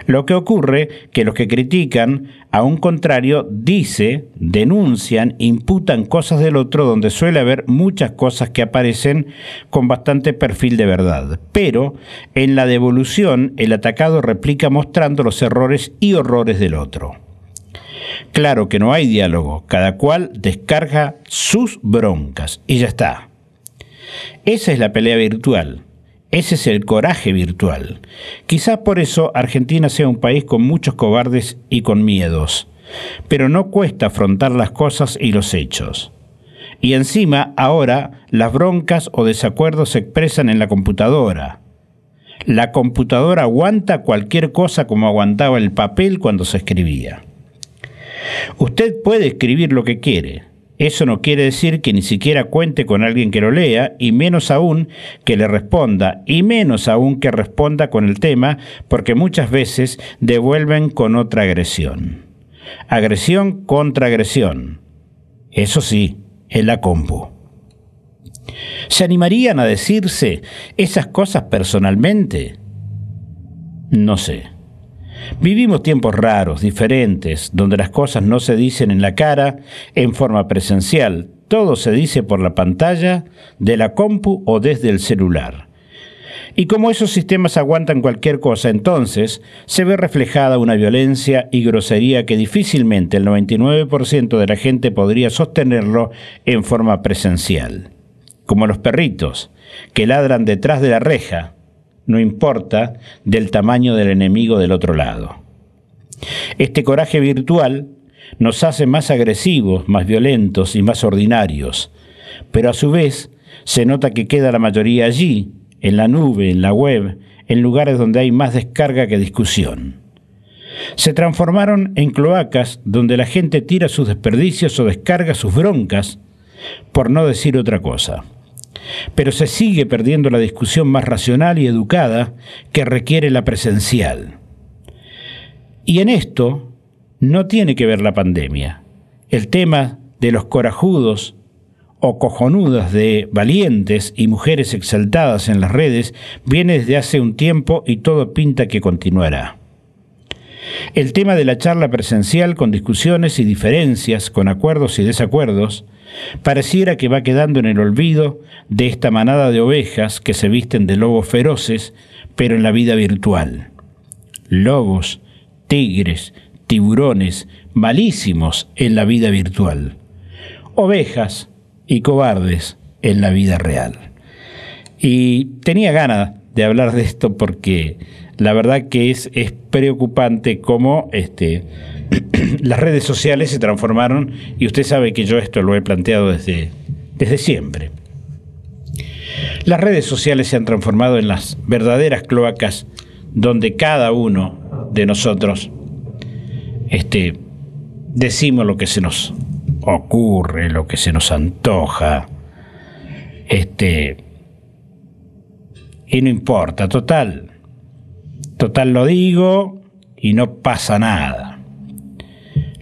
Lo que ocurre que los que critican, a un contrario, dice, denuncian, imputan cosas del otro donde suele haber muchas cosas que aparecen con bastante perfil de verdad. Pero en la devolución el atacado replica mostrando los errores y horrores del otro. Claro que no hay diálogo, cada cual descarga sus broncas y ya está. Esa es la pelea virtual. Ese es el coraje virtual. Quizás por eso Argentina sea un país con muchos cobardes y con miedos. Pero no cuesta afrontar las cosas y los hechos. Y encima, ahora, las broncas o desacuerdos se expresan en la computadora. La computadora aguanta cualquier cosa como aguantaba el papel cuando se escribía. Usted puede escribir lo que quiere. Eso no quiere decir que ni siquiera cuente con alguien que lo lea, y menos aún que le responda, y menos aún que responda con el tema, porque muchas veces devuelven con otra agresión. Agresión contra agresión. Eso sí, en la compu. ¿Se animarían a decirse esas cosas personalmente? No sé. Vivimos tiempos raros, diferentes, donde las cosas no se dicen en la cara, en forma presencial, todo se dice por la pantalla, de la compu o desde el celular. Y como esos sistemas aguantan cualquier cosa, entonces se ve reflejada una violencia y grosería que difícilmente el 99% de la gente podría sostenerlo en forma presencial. Como los perritos, que ladran detrás de la reja, no importa del tamaño del enemigo del otro lado. Este coraje virtual nos hace más agresivos, más violentos y más ordinarios, pero a su vez se nota que queda la mayoría allí, en la nube, en la web, en lugares donde hay más descarga que discusión. Se transformaron en cloacas donde la gente tira sus desperdicios o descarga sus broncas, por no decir otra cosa. Pero se sigue perdiendo la discusión más racional y educada que requiere la presencial. Y en esto no tiene que ver la pandemia. El tema de los corajudos o cojonudas de valientes y mujeres exaltadas en las redes viene desde hace un tiempo y todo pinta que continuará. El tema de la charla presencial con discusiones y diferencias, con acuerdos y desacuerdos, pareciera que va quedando en el olvido de esta manada de ovejas que se visten de lobos feroces, pero en la vida virtual. Lobos, tigres, tiburones, malísimos en la vida virtual. Ovejas y cobardes en la vida real. Y tenía ganas de hablar de esto porque la verdad que es, es preocupante cómo este, las redes sociales se transformaron, y usted sabe que yo esto lo he planteado desde, desde siempre. Las redes sociales se han transformado en las verdaderas cloacas donde cada uno de nosotros este, decimos lo que se nos ocurre, lo que se nos antoja. Este. Y no importa, total. Total lo digo y no pasa nada.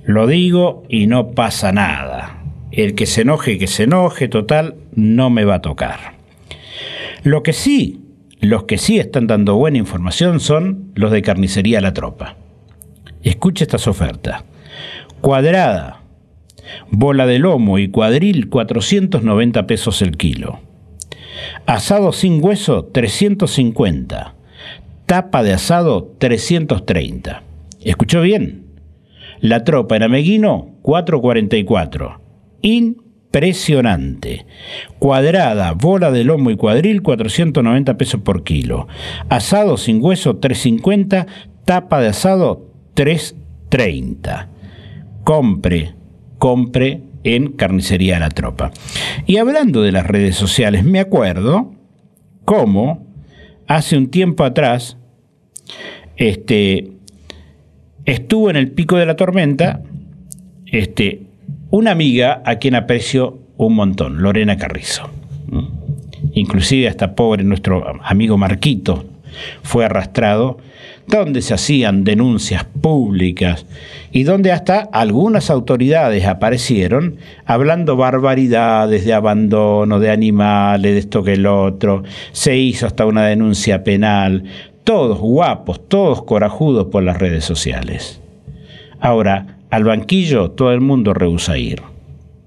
Lo digo y no pasa nada. El que se enoje, que se enoje, total, no me va a tocar. Lo que sí, los que sí están dando buena información son los de Carnicería La Tropa. Escuche estas ofertas. Cuadrada, Bola de lomo y cuadril 490 pesos el kilo. Asado sin hueso 350. Tapa de asado 330. ¿Escuchó bien? La tropa en Ameguino 444. Impresionante. Cuadrada, bola de lomo y cuadril 490 pesos por kilo. Asado sin hueso 350. Tapa de asado 330. Compre compre en Carnicería La Tropa. Y hablando de las redes sociales, me acuerdo cómo hace un tiempo atrás este, estuvo en el pico de la tormenta este, una amiga a quien aprecio un montón, Lorena Carrizo. Inclusive hasta pobre nuestro amigo Marquito fue arrastrado donde se hacían denuncias públicas y donde hasta algunas autoridades aparecieron hablando barbaridades de abandono de animales, de esto que el otro, se hizo hasta una denuncia penal, todos guapos, todos corajudos por las redes sociales. Ahora, al banquillo todo el mundo rehúsa ir.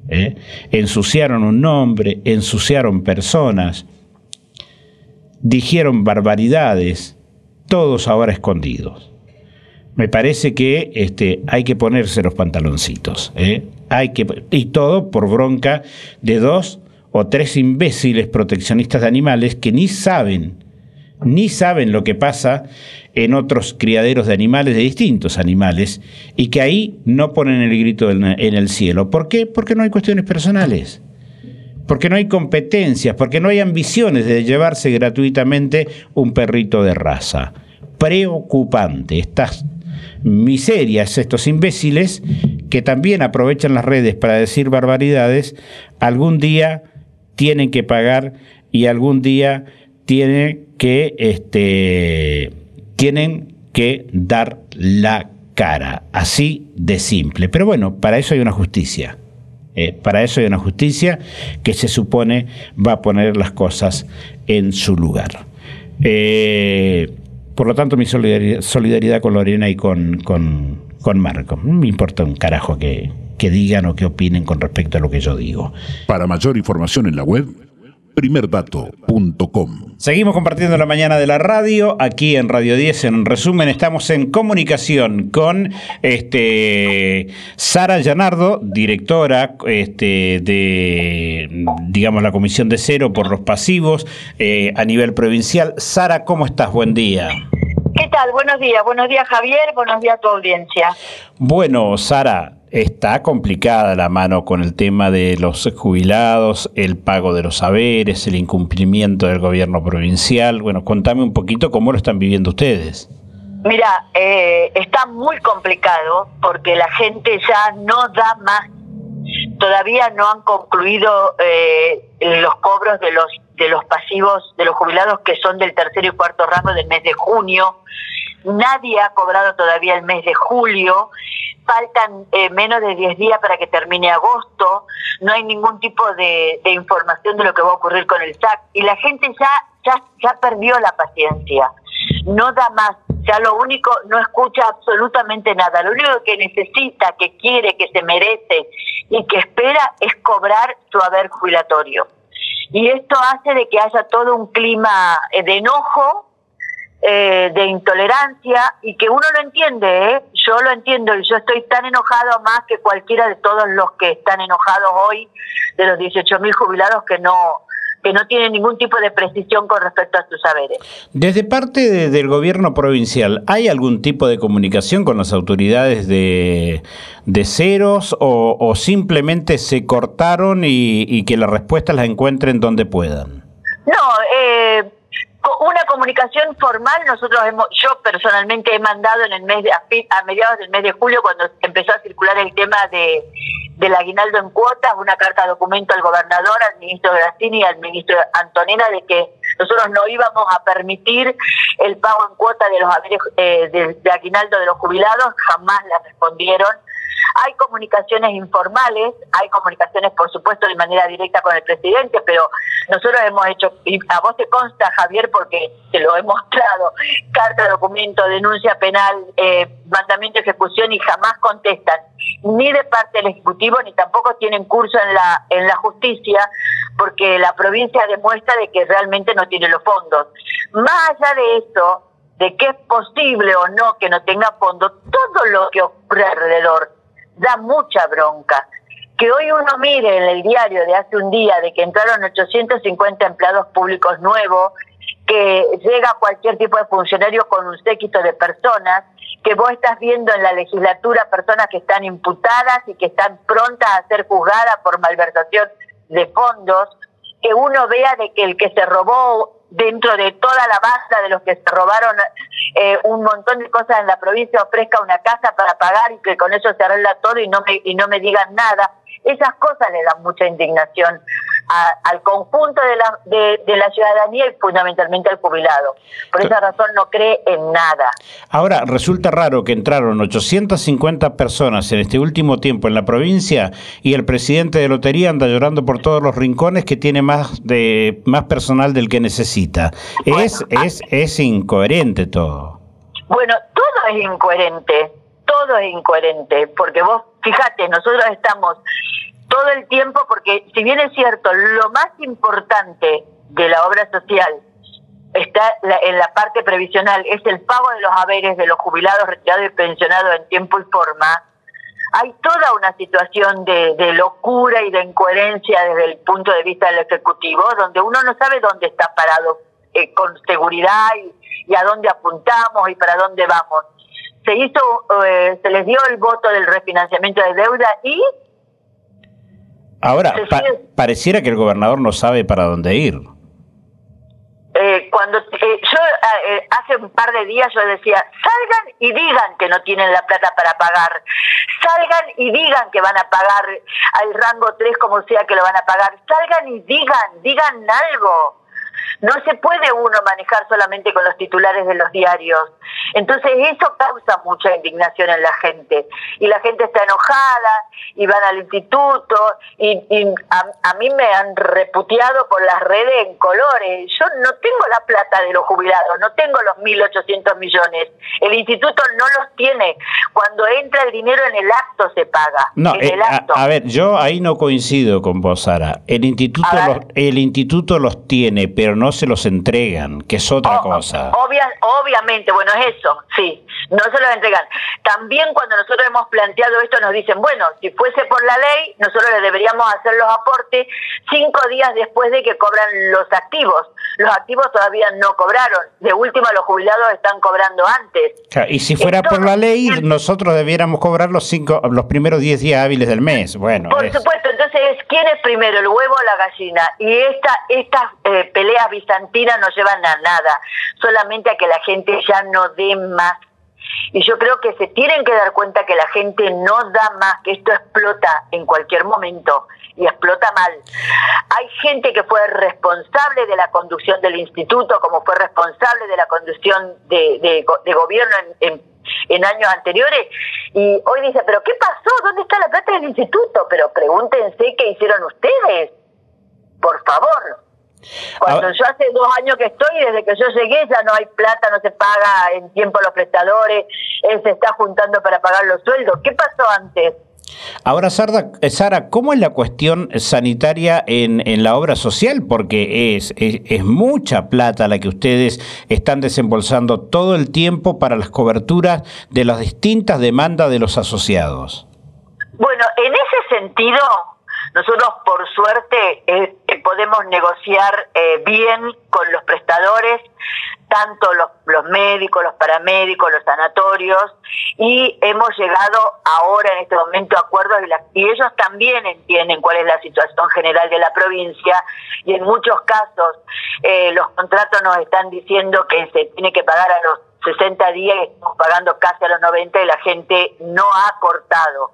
¿eh? Ensuciaron un nombre, ensuciaron personas, dijeron barbaridades, todos ahora escondidos. Me parece que este, hay que ponerse los pantaloncitos. ¿eh? Hay que, y todo por bronca de dos o tres imbéciles proteccionistas de animales que ni saben, ni saben lo que pasa en otros criaderos de animales, de distintos animales, y que ahí no ponen el grito en el cielo. ¿Por qué? Porque no hay cuestiones personales, porque no hay competencias, porque no hay ambiciones de llevarse gratuitamente un perrito de raza. Preocupante, estas miserias, estos imbéciles que también aprovechan las redes para decir barbaridades, algún día tienen que pagar y algún día este, tienen que dar la cara, así de simple. Pero bueno, para eso hay una justicia. Eh, para eso hay una justicia que se supone va a poner las cosas en su lugar. Eh, por lo tanto, mi solidaridad, con Lorena y con Marco. No me importa un carajo que, que digan o que opinen con respecto a lo que yo digo. Para mayor información en la web, primerdato.com. Seguimos compartiendo la mañana de la radio, aquí en Radio 10. En resumen, estamos en comunicación con este, Sara Llanardo, directora este, de, digamos, la Comisión de Cero por los Pasivos eh, a nivel provincial. Sara, ¿cómo estás? Buen día. ¿Qué tal? Buenos días. Buenos días, Javier. Buenos días a tu audiencia. Bueno, Sara, Está complicada la mano con el tema de los jubilados, el pago de los saberes, el incumplimiento del gobierno provincial. Bueno, contame un poquito cómo lo están viviendo ustedes. Mira, eh, está muy complicado porque la gente ya no da más. Todavía no han concluido eh, los cobros de los de los pasivos de los jubilados que son del tercero y cuarto ramo del mes de junio. Nadie ha cobrado todavía el mes de julio. Faltan eh, menos de 10 días para que termine agosto, no hay ningún tipo de, información de lo que va a ocurrir con el SAC. Y la gente ya, ya, ya perdió la paciencia, no da más, ya lo único, no escucha absolutamente nada, lo único que necesita, que quiere, que se merece y que espera es cobrar su haber jubilatorio. Y esto hace de que haya todo un clima eh, de enojo, eh, de intolerancia y que uno lo entiende, ¿eh? yo lo entiendo y yo estoy tan enojado más que cualquiera de todos los que están enojados hoy, de los 18.000 jubilados que no que no tienen ningún tipo de precisión con respecto a sus saberes. Desde parte del gobierno provincial, ¿hay algún tipo de comunicación con las autoridades de, de ceros o, simplemente se cortaron y, y que las respuestas las encuentren donde puedan? No, eh, una comunicación formal nosotros hemos, yo personalmente he mandado en el mes de a, mediados del mes de julio cuando empezó a circular el tema de del aguinaldo en cuotas, una carta documento al gobernador, al ministro Grassini y al ministro Antonina de que nosotros no íbamos a permitir el pago en cuota de los eh, de, de aguinaldo de los jubilados, jamás la respondieron hay comunicaciones informales, hay comunicaciones, por supuesto, de manera directa con el presidente, pero nosotros hemos hecho, y a vos te consta, Javier, porque te lo he mostrado, carta, documento, denuncia penal, eh, mandamiento de ejecución y jamás contestan, ni de parte del Ejecutivo, ni tampoco tienen curso en la, en la justicia, porque la provincia demuestra de que realmente no tiene los fondos. Más allá de eso, de que es posible o no que no tenga fondos, todo lo que ocurre alrededor da mucha bronca. Que hoy uno mire en el diario de hace un día de que entraron 850 empleados públicos nuevos, que llega cualquier tipo de funcionario con un séquito de personas, que vos estás viendo en la legislatura personas que están imputadas y que están prontas a ser juzgadas por malversación de fondos, que uno vea de que el que se robó dentro de toda la banda de los que se robaron eh, un montón de cosas en la provincia ofrezca una casa para pagar y que con eso se arregla todo y no me, y no me digan nada. Esas cosas le dan mucha indignación al conjunto de la, de, la ciudadanía y fundamentalmente al jubilado. Por esa razón no cree en nada. Ahora, resulta raro que entraron 850 personas en este último tiempo en la provincia y el presidente de lotería anda llorando por todos los rincones que tiene más, de, más personal del que necesita. es, es, es incoherente todo. Bueno, todo es incoherente, todo es incoherente, porque vos, fíjate, nosotros estamos todo el tiempo, porque si bien es cierto, lo más importante de la obra social está en la parte previsional, es el pago de los haberes de los jubilados, retirados y pensionados en tiempo y forma, hay toda una situación de, locura y de incoherencia desde el punto de vista del Ejecutivo, donde uno no sabe dónde está parado eh, con seguridad y, a dónde apuntamos y para dónde vamos. Se hizo, eh, se les dio el voto del refinanciamiento de deuda y... Ahora, pareciera que el gobernador no sabe para dónde ir. Eh, cuando eh, yo eh, hace un par de días yo decía, salgan y digan que no tienen la plata para pagar, salgan y digan que van a pagar al rango 3 como sea que lo van a pagar, salgan y digan, digan algo. No se puede uno manejar solamente con los titulares de los diarios. Entonces eso causa mucha indignación en la gente. Y la gente está enojada y van al instituto y, a, mí me han reputeado por las redes en colores. Yo no tengo la plata de los jubilados, no tengo los 1.800 millones. El instituto no los tiene. Cuando entra el dinero en el acto se paga. No, eh, A, ver, yo ahí no coincido con vos, Sara. El instituto, los, el instituto los tiene, pero no se los entregan, que es otra cosa. obviamente, bueno, es eso, sí, no se los entregan. También cuando nosotros hemos planteado esto nos dicen, bueno, si fuese por la ley, nosotros le deberíamos hacer los aportes cinco días después de que cobran los activos. Los activos todavía no cobraron. De última, los jubilados están cobrando antes. y si fuera por la ley, nosotros debiéramos cobrar los cinco, los primeros diez días hábiles del mes. Bueno, por supuesto. Entonces, ¿quién es primero, el huevo o la gallina? Y esta, estas eh, peleas bizantinas no llevan a nada, solamente a que la gente ya no dé más y yo creo que se tienen que dar cuenta que la gente no da más, que esto explota en cualquier momento y explota mal. Hay gente que fue responsable de la conducción del instituto, como fue responsable de la conducción de, gobierno en, en, años anteriores, y hoy dice, pero ¿qué pasó? ¿Dónde está la plata del instituto? Pero pregúntense qué hicieron ustedes, por favor. Cuando yo hace dos años que estoy, desde que yo llegué, ya no hay plata, no se paga en tiempo los prestadores, él se está juntando para pagar los sueldos. ¿Qué pasó antes? Ahora, eh, Sara, ¿cómo es la cuestión sanitaria en, en la obra social? Porque es, es, mucha plata la que ustedes están desembolsando todo el tiempo para las coberturas de las distintas demandas de los asociados. Bueno, en ese sentido, nosotros, por suerte, eh, podemos negociar eh, bien con los prestadores, tanto los, los, médicos, los paramédicos, los sanatorios, y hemos llegado ahora en este momento a acuerdos y, ellos también entienden cuál es la situación general de la provincia y en muchos casos eh, los contratos nos están diciendo que se tiene que pagar a los 60 días y estamos pagando casi a los 90 y la gente no ha cortado.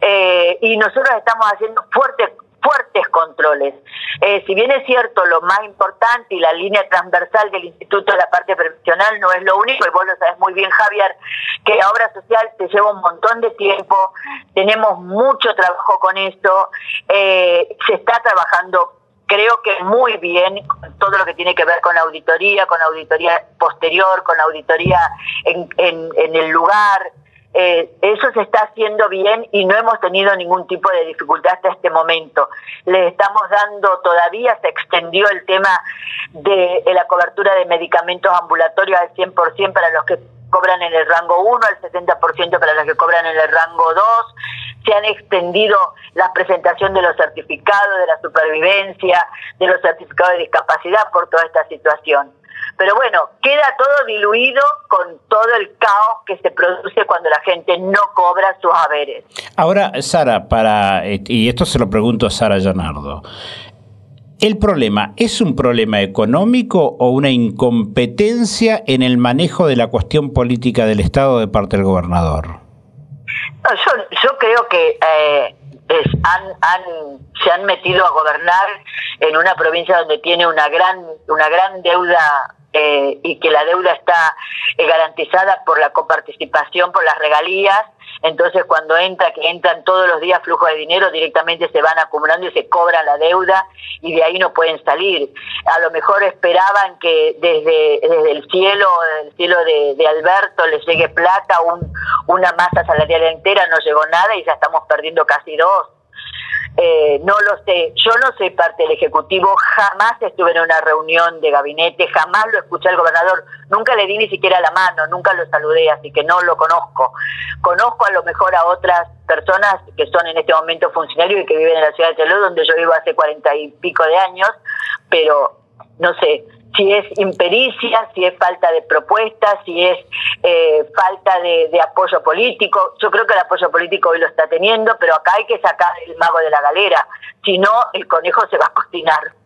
Eh, y nosotros estamos haciendo fuertes fuertes controles. Eh, si bien es cierto, lo más importante y la línea transversal del Instituto de la parte previsional no es lo único, y vos lo sabes muy bien, Javier, que la obra social te lleva un montón de tiempo, tenemos mucho trabajo con esto, eh, se está trabajando creo que muy bien todo lo que tiene que ver con auditoría, con auditoría posterior, con auditoría en, en el lugar, eh, eso se está haciendo bien y no hemos tenido ningún tipo de dificultad hasta este momento. Le estamos dando todavía, se extendió el tema de, la cobertura de medicamentos ambulatorios al 100% para los que cobran en el rango 1, al 70% para los que cobran en el rango 2. Se han extendido la presentación de los certificados de la supervivencia, de los certificados de discapacidad por toda esta situación. Pero bueno, queda todo diluido con todo el caos que se produce cuando la gente no cobra sus haberes. Ahora, Sara, para y esto se lo pregunto a Sara Llanardo. ¿El problema es un problema económico o una incompetencia en el manejo de la cuestión política del Estado de parte del gobernador? yo, creo que eh, se han metido a gobernar en una provincia donde tiene una gran, una gran deuda eh, y que la deuda está garantizada por la coparticipación, por las regalías. Entonces, cuando entra, que entran todos los días flujos de dinero, directamente se van acumulando y se cobra la deuda y de ahí no pueden salir. A lo mejor esperaban que desde, desde el cielo, el cielo de, de Alberto, les llegue plata, un, una masa salarial entera, no llegó nada y ya estamos perdiendo casi dos. Eh, no lo sé, yo no soy parte del Ejecutivo, jamás estuve en una reunión de gabinete, jamás lo escuché al gobernador, nunca le di ni siquiera la mano, nunca lo saludé, así que no lo conozco. Conozco a lo mejor a otras personas que son en este momento funcionarios y que viven en la ciudad de Teló, donde yo vivo hace cuarenta y pico de años, pero no sé, si es impericia, si es falta de propuestas, si es eh, falta de, de, apoyo político. Yo creo que el apoyo político hoy lo está teniendo, pero acá hay que sacar el mago de la galera, si no el conejo se va a cocinar.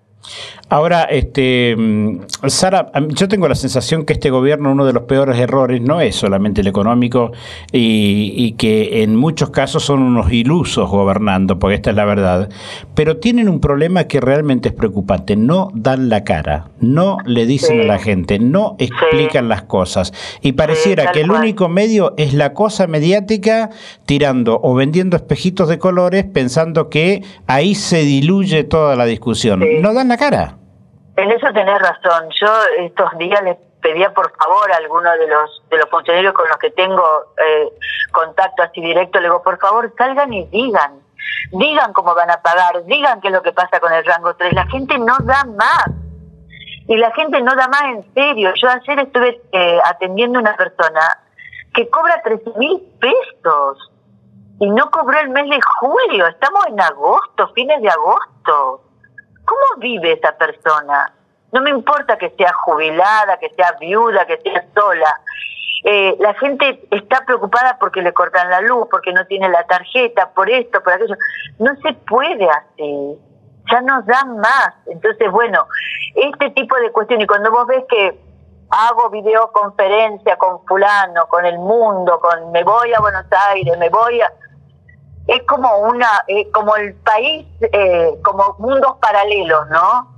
Ahora, este, mm, Sara, yo tengo la sensación que este gobierno, uno de los peores errores, no es solamente el económico y, que en muchos casos son unos ilusos gobernando, porque esta es la verdad, pero tienen un problema que realmente es preocupante. No dan la cara, no le dicen a la gente, no explican las cosas. Y pareciera que el único medio es la cosa mediática tirando o vendiendo espejitos de colores pensando que ahí se diluye toda la discusión. No dan cara. En eso tenés razón. Yo estos días les pedía por favor a algunos de los de los funcionarios con los que tengo eh, contacto así directo, le digo, por favor, salgan y digan. Digan cómo van a pagar, digan qué es lo que pasa con el rango 3. La gente no da más. Y la gente no da más en serio. Yo ayer estuve eh, atendiendo a una persona que cobra 13 mil pesos y no cobró el mes de julio. Estamos en agosto, fines de agosto. ¿Cómo vive esa persona? No me importa que sea jubilada, que sea viuda, que sea sola. Eh, la gente está preocupada porque le cortan la luz, porque no tiene la tarjeta, por esto, por aquello. No se puede así. Ya nos dan más. Entonces, bueno, este tipo de cuestiones, y cuando vos ves que hago videoconferencia con fulano, con el mundo, con me voy a Buenos Aires, me voy a es como una, eh, como el país, eh, como mundos paralelos, ¿no?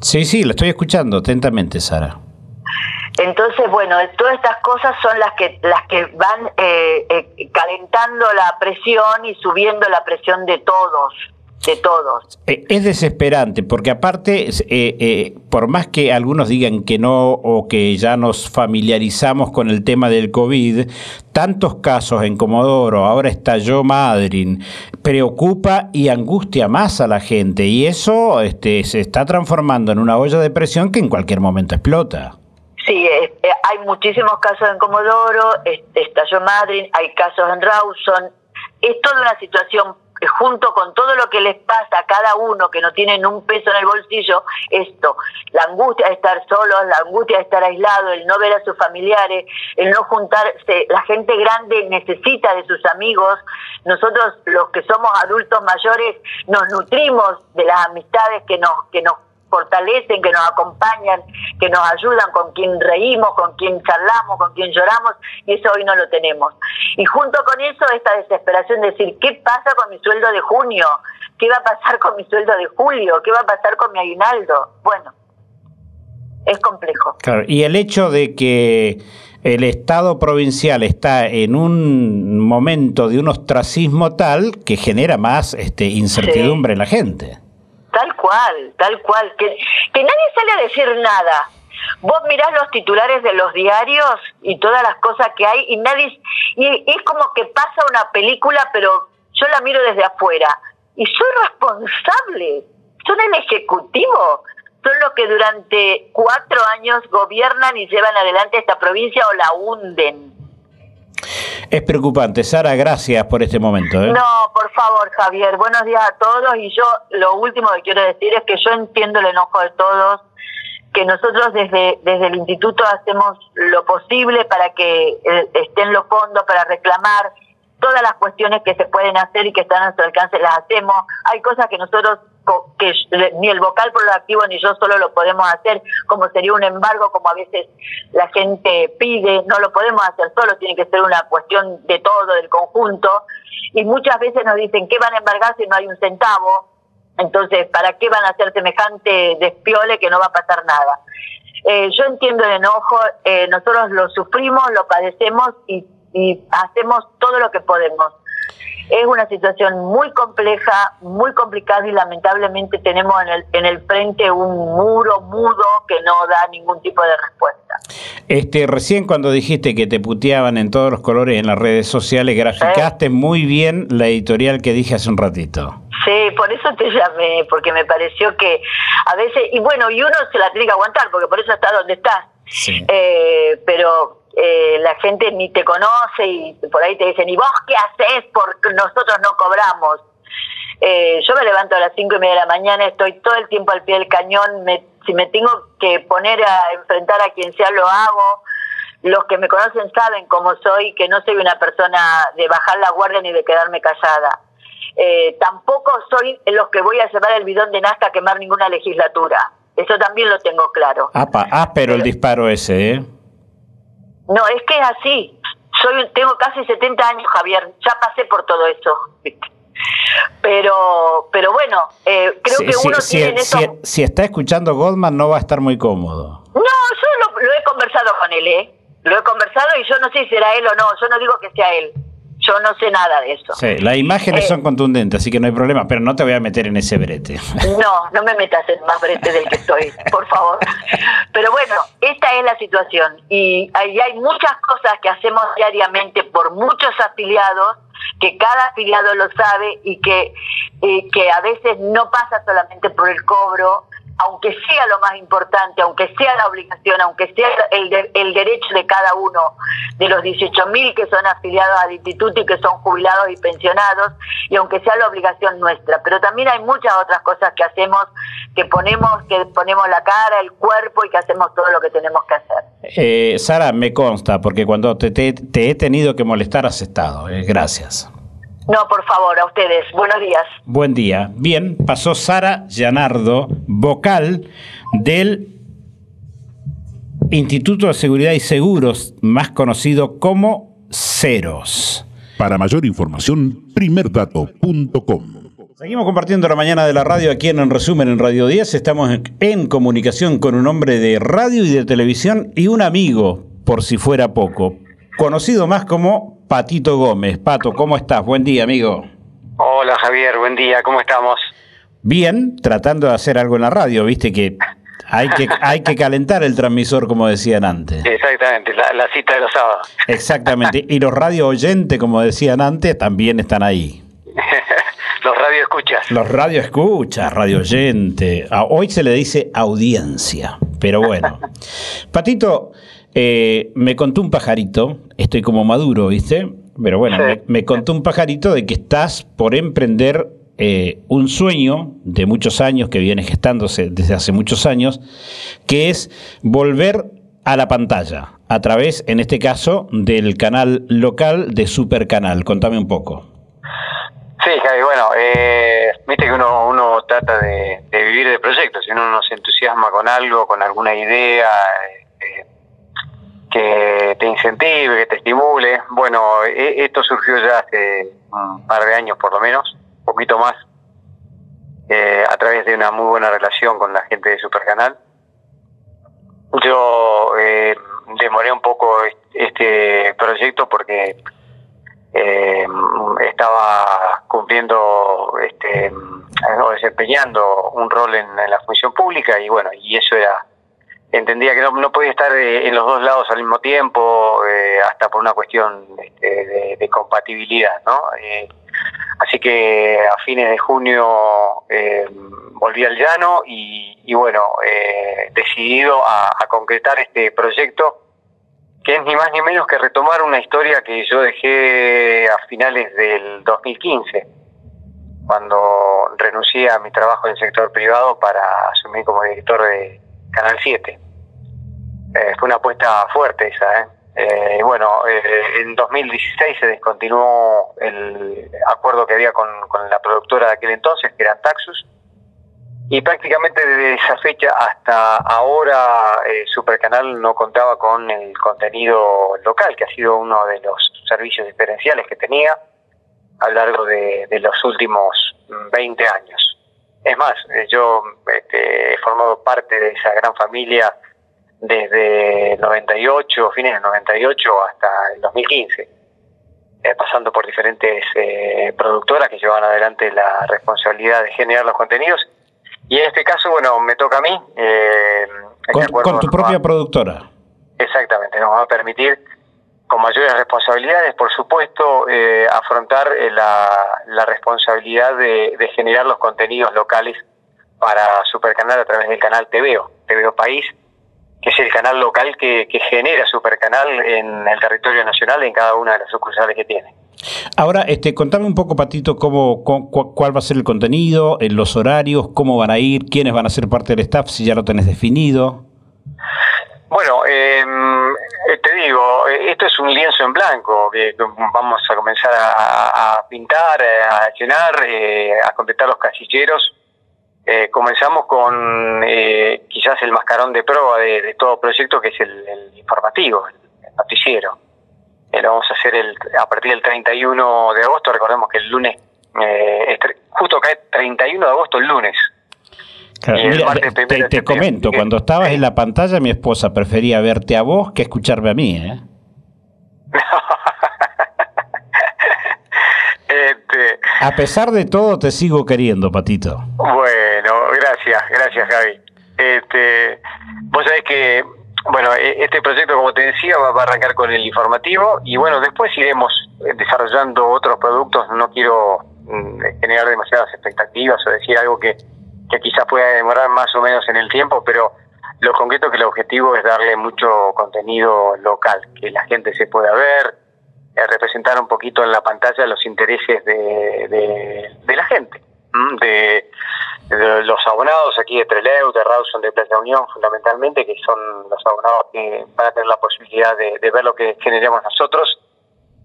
Sí, sí, lo estoy escuchando atentamente, Sara. Entonces, bueno, todas estas cosas son las que las que van eh, calentando la presión y subiendo la presión de todos todos. Eh, es desesperante, porque aparte, eh, eh, por más que algunos digan que no o que ya nos familiarizamos con el tema del COVID, tantos casos en Comodoro, ahora estalló Madrid, preocupa y angustia más a la gente, y eso este, se está transformando en una olla de presión que en cualquier momento explota. Sí, hay muchísimos casos en Comodoro, estalló Madrid, hay casos en Rawson, es toda una situación junto con todo lo que les pasa a cada uno que no tienen un peso en el bolsillo, esto, la angustia de estar solos, la angustia de estar aislado, el no ver a sus familiares, el no juntarse, la gente grande necesita de sus amigos, nosotros los que somos adultos mayores nos nutrimos de las amistades que nos, que nos fortalecen, que nos acompañan, que nos ayudan, con quien reímos, con quien charlamos, con quien lloramos, y eso hoy no lo tenemos. Y junto con eso, esta desesperación de decir, ¿qué pasa con mi sueldo de junio? ¿Qué va a pasar con mi sueldo de julio? ¿Qué va a pasar con mi aguinaldo? Bueno, es complejo. Claro, y el hecho de que el Estado provincial está en un momento de un ostracismo tal que genera más este, incertidumbre en la gente. Tal cual, tal cual. Que, que nadie sale a decir nada. Vos mirás los titulares de los diarios y todas las cosas que hay y nadie... Y es como que pasa una película, pero yo la miro desde afuera. Y soy responsable. Son el Ejecutivo. Son los que durante cuatro años gobiernan y llevan adelante esta provincia o la hunden. Es preocupante. Sara, gracias por este momento. ¿eh? No, por favor, Javier. Buenos días a todos. Y yo lo último que quiero decir es que yo entiendo el enojo de todos, que nosotros desde, desde el instituto hacemos lo posible para que eh, estén los fondos, para reclamar todas las cuestiones que se pueden hacer y que están a nuestro alcance, las hacemos. Hay cosas que nosotros que ni el vocal por lo activo ni yo solo lo podemos hacer, como sería un embargo, como a veces la gente pide, no lo podemos hacer solo, tiene que ser una cuestión de todo, del conjunto, y muchas veces nos dicen, ¿qué van a embargar si no hay un centavo? Entonces, ¿para qué van a hacer semejante despiole que no va a pasar nada? Eh, yo entiendo el enojo, eh, nosotros lo sufrimos, lo padecemos y hacemos todo lo que podemos es una situación muy compleja, muy complicada y lamentablemente tenemos en el, en el frente un muro mudo que no da ningún tipo de respuesta. Este, recién cuando dijiste que te puteaban en todos los colores en las redes sociales, graficaste muy bien la editorial que dije hace un ratito. Sí, por eso te llamé, porque me pareció que a veces, y bueno, y uno se la tiene que aguantar, porque por eso está donde está. Sí. Eh, pero eh, la gente ni te conoce y por ahí te dicen, ¿y vos qué haces? Porque nosotros no cobramos. Eh, yo me levanto a las cinco y media de la mañana, estoy todo el tiempo al pie del cañón, si me tengo que poner a enfrentar a quien sea, lo hago. Los que me conocen saben cómo soy, que no soy una persona de bajar la guardia ni de quedarme callada. Eh, tampoco soy los que voy a llevar el bidón de Nazca a quemar ninguna legislatura. Eso también lo tengo claro. Ah, pero el disparo ese, ¿eh? No, es que es así. Soy, tengo casi 70 años, Javier. Ya pasé por todo eso. Pero, pero bueno, eh, creo que uno tiene si, si, está escuchando Goldman no va a estar muy cómodo. No, yo lo he conversado con él, ¿eh? Lo he conversado y yo no sé si será él o no. Yo no digo que sea él yo no sé nada de eso. Sí, las imágenes eh, son contundentes, así que no hay problema, pero no te voy a meter en ese brete. No, no me metas en más brete del que estoy, por favor. Pero bueno, esta es la situación y ahí hay muchas cosas que hacemos diariamente por muchos afiliados que cada afiliado lo sabe y que, eh, que a veces no pasa solamente por el cobro, aunque sea lo más importante, aunque sea la obligación, aunque sea el, el derecho de cada uno de los 18.000 que son afiliados al instituto y que son jubilados y pensionados, y aunque sea la obligación nuestra. Pero también hay muchas otras cosas que hacemos, que ponemos, que ponemos la cara, el cuerpo y que hacemos todo lo que tenemos que hacer. Eh, Sara, me consta, porque cuando te, he tenido que molestar has estado. Eh, gracias. No, por favor, a ustedes. Buenos días. Buen día. Bien, pasó Sara Llanardo, vocal del Instituto de Seguridad y Seguros, más conocido como Ceros. Para mayor información, primerdato.com. Seguimos compartiendo la mañana de la radio aquí en, en Resumen en Radio 10. Estamos en comunicación con un hombre de radio y de televisión y un amigo, por si fuera poco, conocido más como Patito Gómez. Pato, ¿cómo estás? Buen día, amigo. Hola, Javier, buen día, ¿cómo estamos? Bien, tratando de hacer algo en la radio, viste que hay que, hay que calentar el transmisor, como decían antes. Exactamente, la, cita de los sábados. Exactamente, y los radio oyentes, como decían antes, también están ahí. los radio escuchas. Los radio escuchas, radio oyente. Hoy se le dice audiencia, pero bueno. Patito, eh, me contó un pajarito, estoy como maduro, ¿viste? Pero bueno, me, contó un pajarito de que estás por emprender eh, un sueño de muchos años que viene gestándose desde hace muchos años, que es volver a la pantalla, a través, en este caso, del canal local de Supercanal. Contame un poco. Sí, Javi, bueno, eh, viste que uno, uno trata de, vivir de proyectos, si uno se entusiasma con algo, con alguna idea, que te incentive, que te estimule. Bueno, e, esto surgió ya hace un par de años por lo menos, un poquito más, eh, a través de una muy buena relación con la gente de Supercanal. Yo eh, demoré un poco este proyecto porque eh, estaba cumpliendo este, desempeñando un rol en la función pública y bueno, y eso era entendía que no, podía estar eh, en los dos lados al mismo tiempo, eh, hasta por una cuestión este, de, compatibilidad, ¿no? Eh, así que a fines de junio volví al llano y, bueno, decidido a, concretar este proyecto que es ni más ni menos que retomar una historia que yo dejé a finales del 2015, cuando renuncié a mi trabajo en el sector privado para asumir como director de Canal 7. Eh, fue una apuesta fuerte esa, ¿eh? eh bueno, eh, en 2016 se descontinuó el acuerdo que había con, la productora de aquel entonces, que era Taxus, y prácticamente desde esa fecha hasta ahora Supercanal no contaba con el contenido local, que ha sido uno de los servicios diferenciales que tenía a lo largo de, los últimos 20 años. Es más, yo este, he formado parte de esa gran familia desde el 98, fines del 98 hasta el 2015, eh, pasando por diferentes eh, productoras que llevaban adelante la responsabilidad de generar los contenidos. Y en este caso, bueno, me toca a mí. Eh, con, tu propia productora. Exactamente, nos va a permitir con mayores responsabilidades, por supuesto, afrontar la, la, responsabilidad de, de, generar los contenidos locales para Supercanal a través del canal TVO, TVO País, que es el canal local que, que genera Supercanal en el territorio nacional en cada una de las sucursales que tiene. Ahora, este, contame un poco, Patito, cómo, cuál va a ser el contenido, en los horarios, cómo van a ir, quiénes van a ser parte del staff, si ya lo tenés definido. Bueno, em, eh, te digo, esto es un lienzo en blanco que vamos a comenzar a, pintar, a llenar, eh, a completar los casilleros eh, comenzamos con eh, quizás el mascarón de prueba de, todo proyecto, que es el, informativo, el, noticiero. Eh, lo vamos a hacer el, a partir del 31 de agosto. Recordemos que el lunes, justo cae 31 de agosto el lunes. te, comento, cuando estabas en la pantalla, mi esposa prefería verte a vos que escucharme a mí. ¿eh? Este, a pesar de todo, te sigo queriendo, Patito. Gracias, gracias, Javi. Este, vos sabés que, bueno, e, este proyecto, como te decía, va a arrancar con el informativo y, bueno, después iremos desarrollando otros productos. No quiero mm, generar demasiadas expectativas o decir algo que, que quizás pueda demorar más o menos en el tiempo, pero lo concreto que el objetivo es darle mucho contenido local, que la gente se pueda ver, eh, representar un poquito en la pantalla los intereses de, de, la gente, de, los abonados aquí de Treleu, de Rawson, de Plaza Unión, fundamentalmente, que son los abonados que van a tener la posibilidad de, ver lo que generamos nosotros,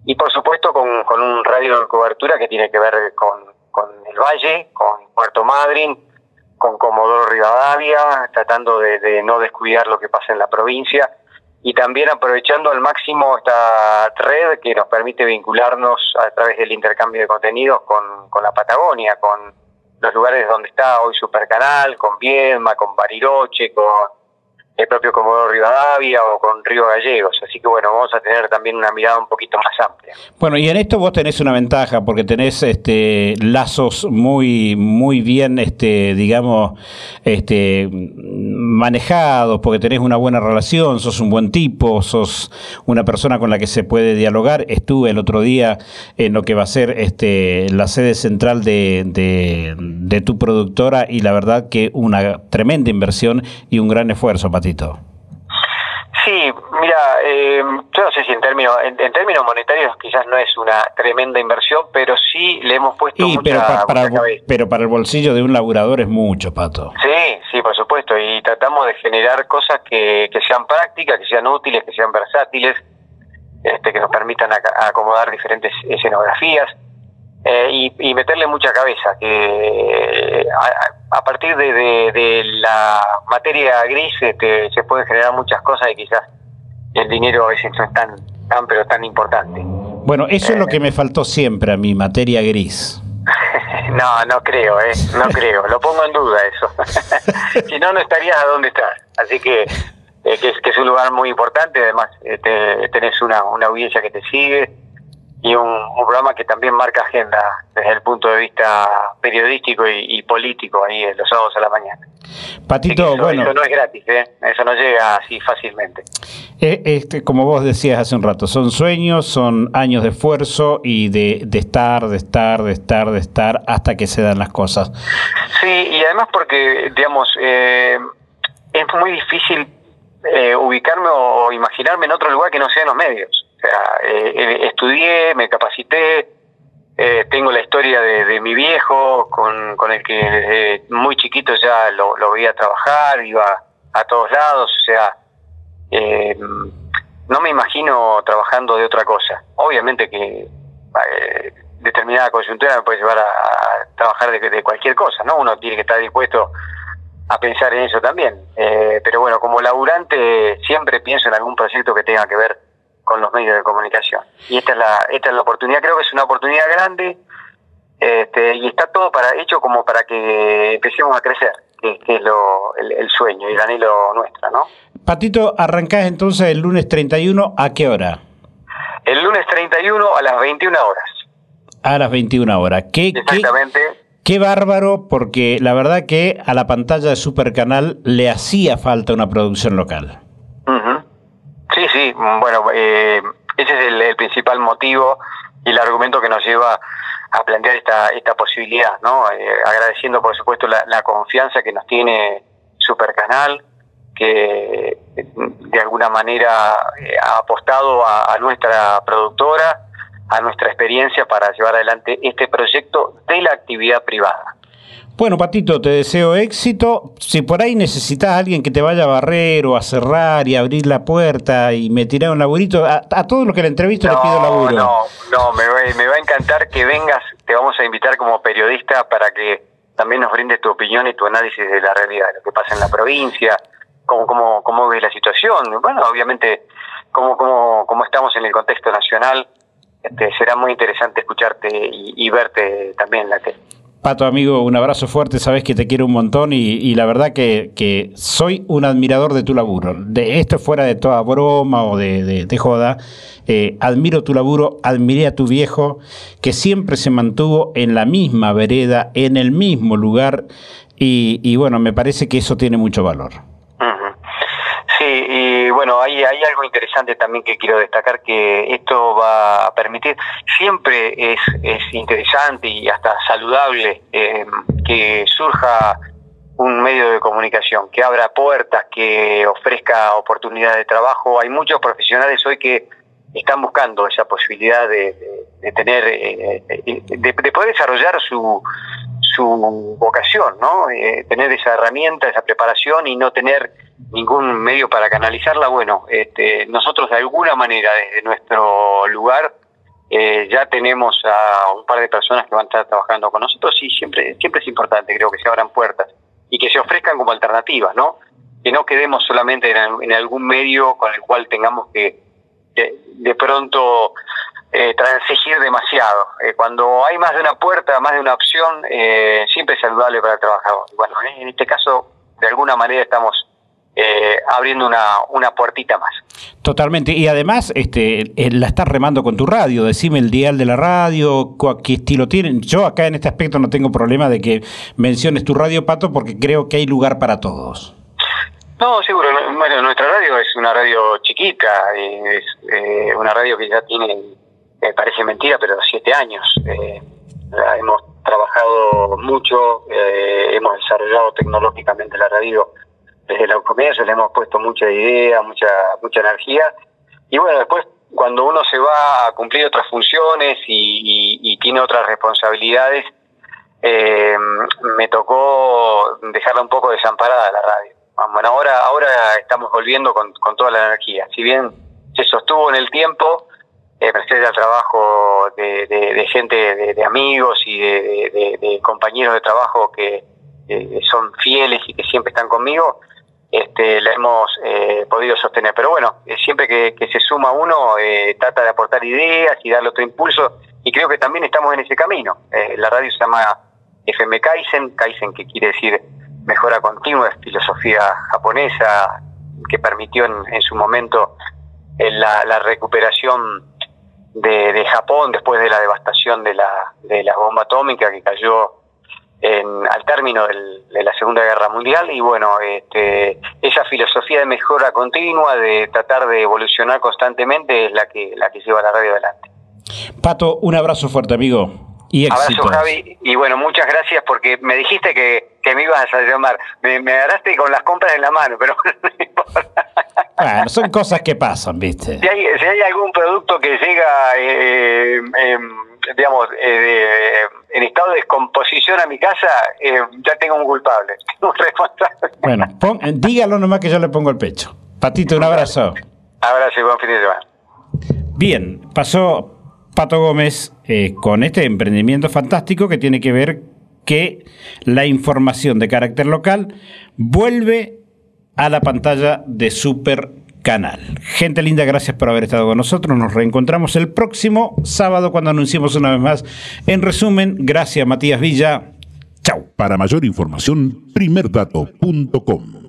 y por supuesto con, con un radio de cobertura que tiene que ver con, con el Valle, con Puerto Madryn, con Comodoro Rivadavia, tratando de no descuidar lo que pasa en la provincia. Y también aprovechando al máximo esta red que nos permite vincularnos a través del intercambio de contenidos con, con la Patagonia, con los lugares donde está hoy Supercanal, con Viedma, con Bariloche, con el propio Comodoro Rivadavia o con Río Gallegos. Así que bueno, vamos a tener también una mirada un poquito más amplia. Bueno, y en esto vos tenés una ventaja porque tenés este lazos muy muy bien este digamos este manejados, porque tenés una buena relación, sos un buen tipo, sos una persona con la que se puede dialogar. Estuve el otro día en lo que va a ser este la sede central de, de, de tu productora y la verdad que una tremenda inversión y un gran esfuerzo, Sí, mira, eh, yo no sé si en términos en, términos monetarios quizás no es una tremenda inversión, pero sí le hemos puesto mucha, pero, para, pero para el bolsillo de un laburador es mucho, Pato. Sí, sí, por supuesto, y tratamos de generar cosas que, que sean prácticas, que sean útiles, que sean versátiles, este, que nos permitan acomodar diferentes escenografías. Eh, y, meterle mucha cabeza, que a, partir de, la materia gris este, se pueden generar muchas cosas y quizás el dinero a veces no es tan, tan pero tan importante. Bueno, eso es lo que me faltó siempre a mi materia gris. no, no creo, ¿eh? no creo, lo pongo en duda eso. si no, no estarías a donde estás. Así que, eh, que, es, que es un lugar muy importante, además eh, tenés una, una audiencia que te sigue y un, programa que también marca agenda desde el punto de vista periodístico y, político ahí los sábados a la mañana. Patito, bueno. Eso no es gratis, ¿eh? eso no llega así fácilmente. Eh, este, como vos decías hace un rato, son sueños, son años de esfuerzo y de, de estar, de estar, de estar, de estar hasta que se dan las cosas. Sí, y además porque, digamos, eh, es muy difícil eh, ubicarme o imaginarme en otro lugar que no sean los medios sea, eh, eh, estudié, me capacité, eh, tengo la historia de, mi viejo, con, el que desde muy chiquito ya lo, veía trabajar, iba a todos lados, o sea, no me imagino trabajando de otra cosa. Obviamente que determinada coyuntura me puede llevar a, trabajar de, cualquier cosa, ¿no? Uno tiene que estar dispuesto a pensar en eso también. pero bueno, como laburante siempre pienso en algún proyecto que tenga que ver con los medios de comunicación. Y esta es la, esta es la oportunidad, creo que es una oportunidad grande este, y está todo para hecho como para que empecemos a crecer, que, es lo, el, sueño y el anhelo nuestro, ¿no? Patito, arrancás entonces el lunes 31, ¿a qué hora? El lunes 31 a las 21 horas. A las 21 horas. ¿Qué, Exactamente. Qué, bárbaro, porque la verdad que a la pantalla de Supercanal le hacía falta una producción local. Sí, sí, bueno, eh, ese es el, principal motivo y el argumento que nos lleva a plantear esta, esta posibilidad, ¿no? Eh, agradeciendo, por supuesto, la, confianza que nos tiene Supercanal, que de alguna manera eh, ha apostado a, nuestra productora, a nuestra experiencia para llevar adelante este proyecto de la actividad privada. Bueno, Patito, te deseo éxito. Si por ahí necesitas a alguien que te vaya a barrer o a cerrar y abrir la puerta y me tirar un laburito, a, todos los que la entrevisto le pido laburo. No, no, me, me va a encantar que vengas. Te vamos a invitar como periodista para que también nos brindes tu opinión y tu análisis de la realidad, de lo que pasa en la provincia, cómo, cómo, cómo ves la situación. Bueno, obviamente, cómo, cómo, cómo estamos en el contexto nacional. Este, será muy interesante escucharte y, verte también en la tele. Pato, amigo, un abrazo fuerte, sabes que te quiero un montón y, la verdad que, soy un admirador de tu laburo. De esto fuera de toda broma o de, joda, eh, admiro tu laburo, admiré a tu viejo, que siempre se mantuvo en la misma vereda, en el mismo lugar, y bueno, me parece que eso tiene mucho valor. Bueno, hay, hay algo interesante también que quiero destacar, que esto va a permitir, siempre es, es interesante y hasta saludable eh, que surja un medio de comunicación, que abra puertas, que ofrezca oportunidades de trabajo. Hay muchos profesionales hoy que están buscando esa posibilidad de, de, tener, eh, de, de, poder desarrollar su, su vocación, ¿no? Eh, tener esa herramienta, esa preparación y no tener ningún medio para canalizarla. Bueno, este, nosotros de alguna manera desde nuestro lugar eh, ya tenemos a un par de personas que van a estar trabajando con nosotros y siempre, siempre es importante, creo que se abran puertas y que se ofrezcan como alternativas, ¿no? Que no quedemos solamente en, algún medio con el cual tengamos que de pronto eh, transigir demasiado. Eh, cuando hay más de una puerta, más de una opción, eh, siempre es saludable para el trabajador. Bueno, en este caso, de alguna manera estamos eh, abriendo una, una puertita más. Totalmente. Y además, este, la estás remando con tu radio. Decime el dial de la radio, qué estilo tienen. Yo acá en este aspecto no tengo problema de que menciones tu radio, Pato, porque creo que hay lugar para todos. No, seguro. Bueno, nuestra radio es una radio chiquita, es una radio que ya tiene me parece mentira, pero siete años. Eh, hemos trabajado mucho, eh, hemos desarrollado tecnológicamente la radio desde la comienzo, le hemos puesto mucha idea, mucha, mucha energía. Y bueno, después cuando uno se va a cumplir otras funciones y, tiene otras responsabilidades, eh, me tocó dejarla un poco desamparada la radio. Bueno, ahora, ahora estamos volviendo con, con toda la energía. Si bien se sostuvo en el tiempo, eh, al trabajo de, gente, de, amigos y de, compañeros de trabajo que son fieles y que siempre están conmigo, este, la hemos eh, podido sostener. Pero bueno, eh, siempre que, se suma uno, eh, trata de aportar ideas y darle otro impulso, y creo que también estamos en ese camino. la radio se llama FM Kaizen, Kaizen que quiere decir mejora continua, es filosofía japonesa que permitió en, su momento la, la recuperación de, de, Japón después de la devastación de la, de la bomba atómica que cayó en, al término de la Segunda Guerra Mundial y bueno, este, esa filosofía de mejora continua, de tratar de evolucionar constantemente es la que, la que lleva la radio adelante. Pato, un abrazo fuerte amigo. Y Abrazo Javi y bueno, muchas gracias porque me dijiste que, que me ibas a llamar. Me, me agarraste con las compras en la mano, pero no importa. Bueno, son cosas que pasan, ¿viste? Si hay, si hay algún producto que llega, eh, em, digamos, eh, en estado de descomposición a mi casa, eh, ya tengo un culpable, un responsable. Bueno, dígalo nomás que yo le pongo el pecho. Patito, un abrazo. Abrazo y buen fin de semana. Bien, pasó Pato Gómez con este emprendimiento fantástico que tiene que ver que la información de carácter local vuelve a la pantalla de Super Canal. Gente linda, gracias por haber estado con nosotros. Nos reencontramos el próximo sábado cuando anunciemos una vez más. En resumen, gracias Matías Villa. Chau. Para mayor información, primerdato.com.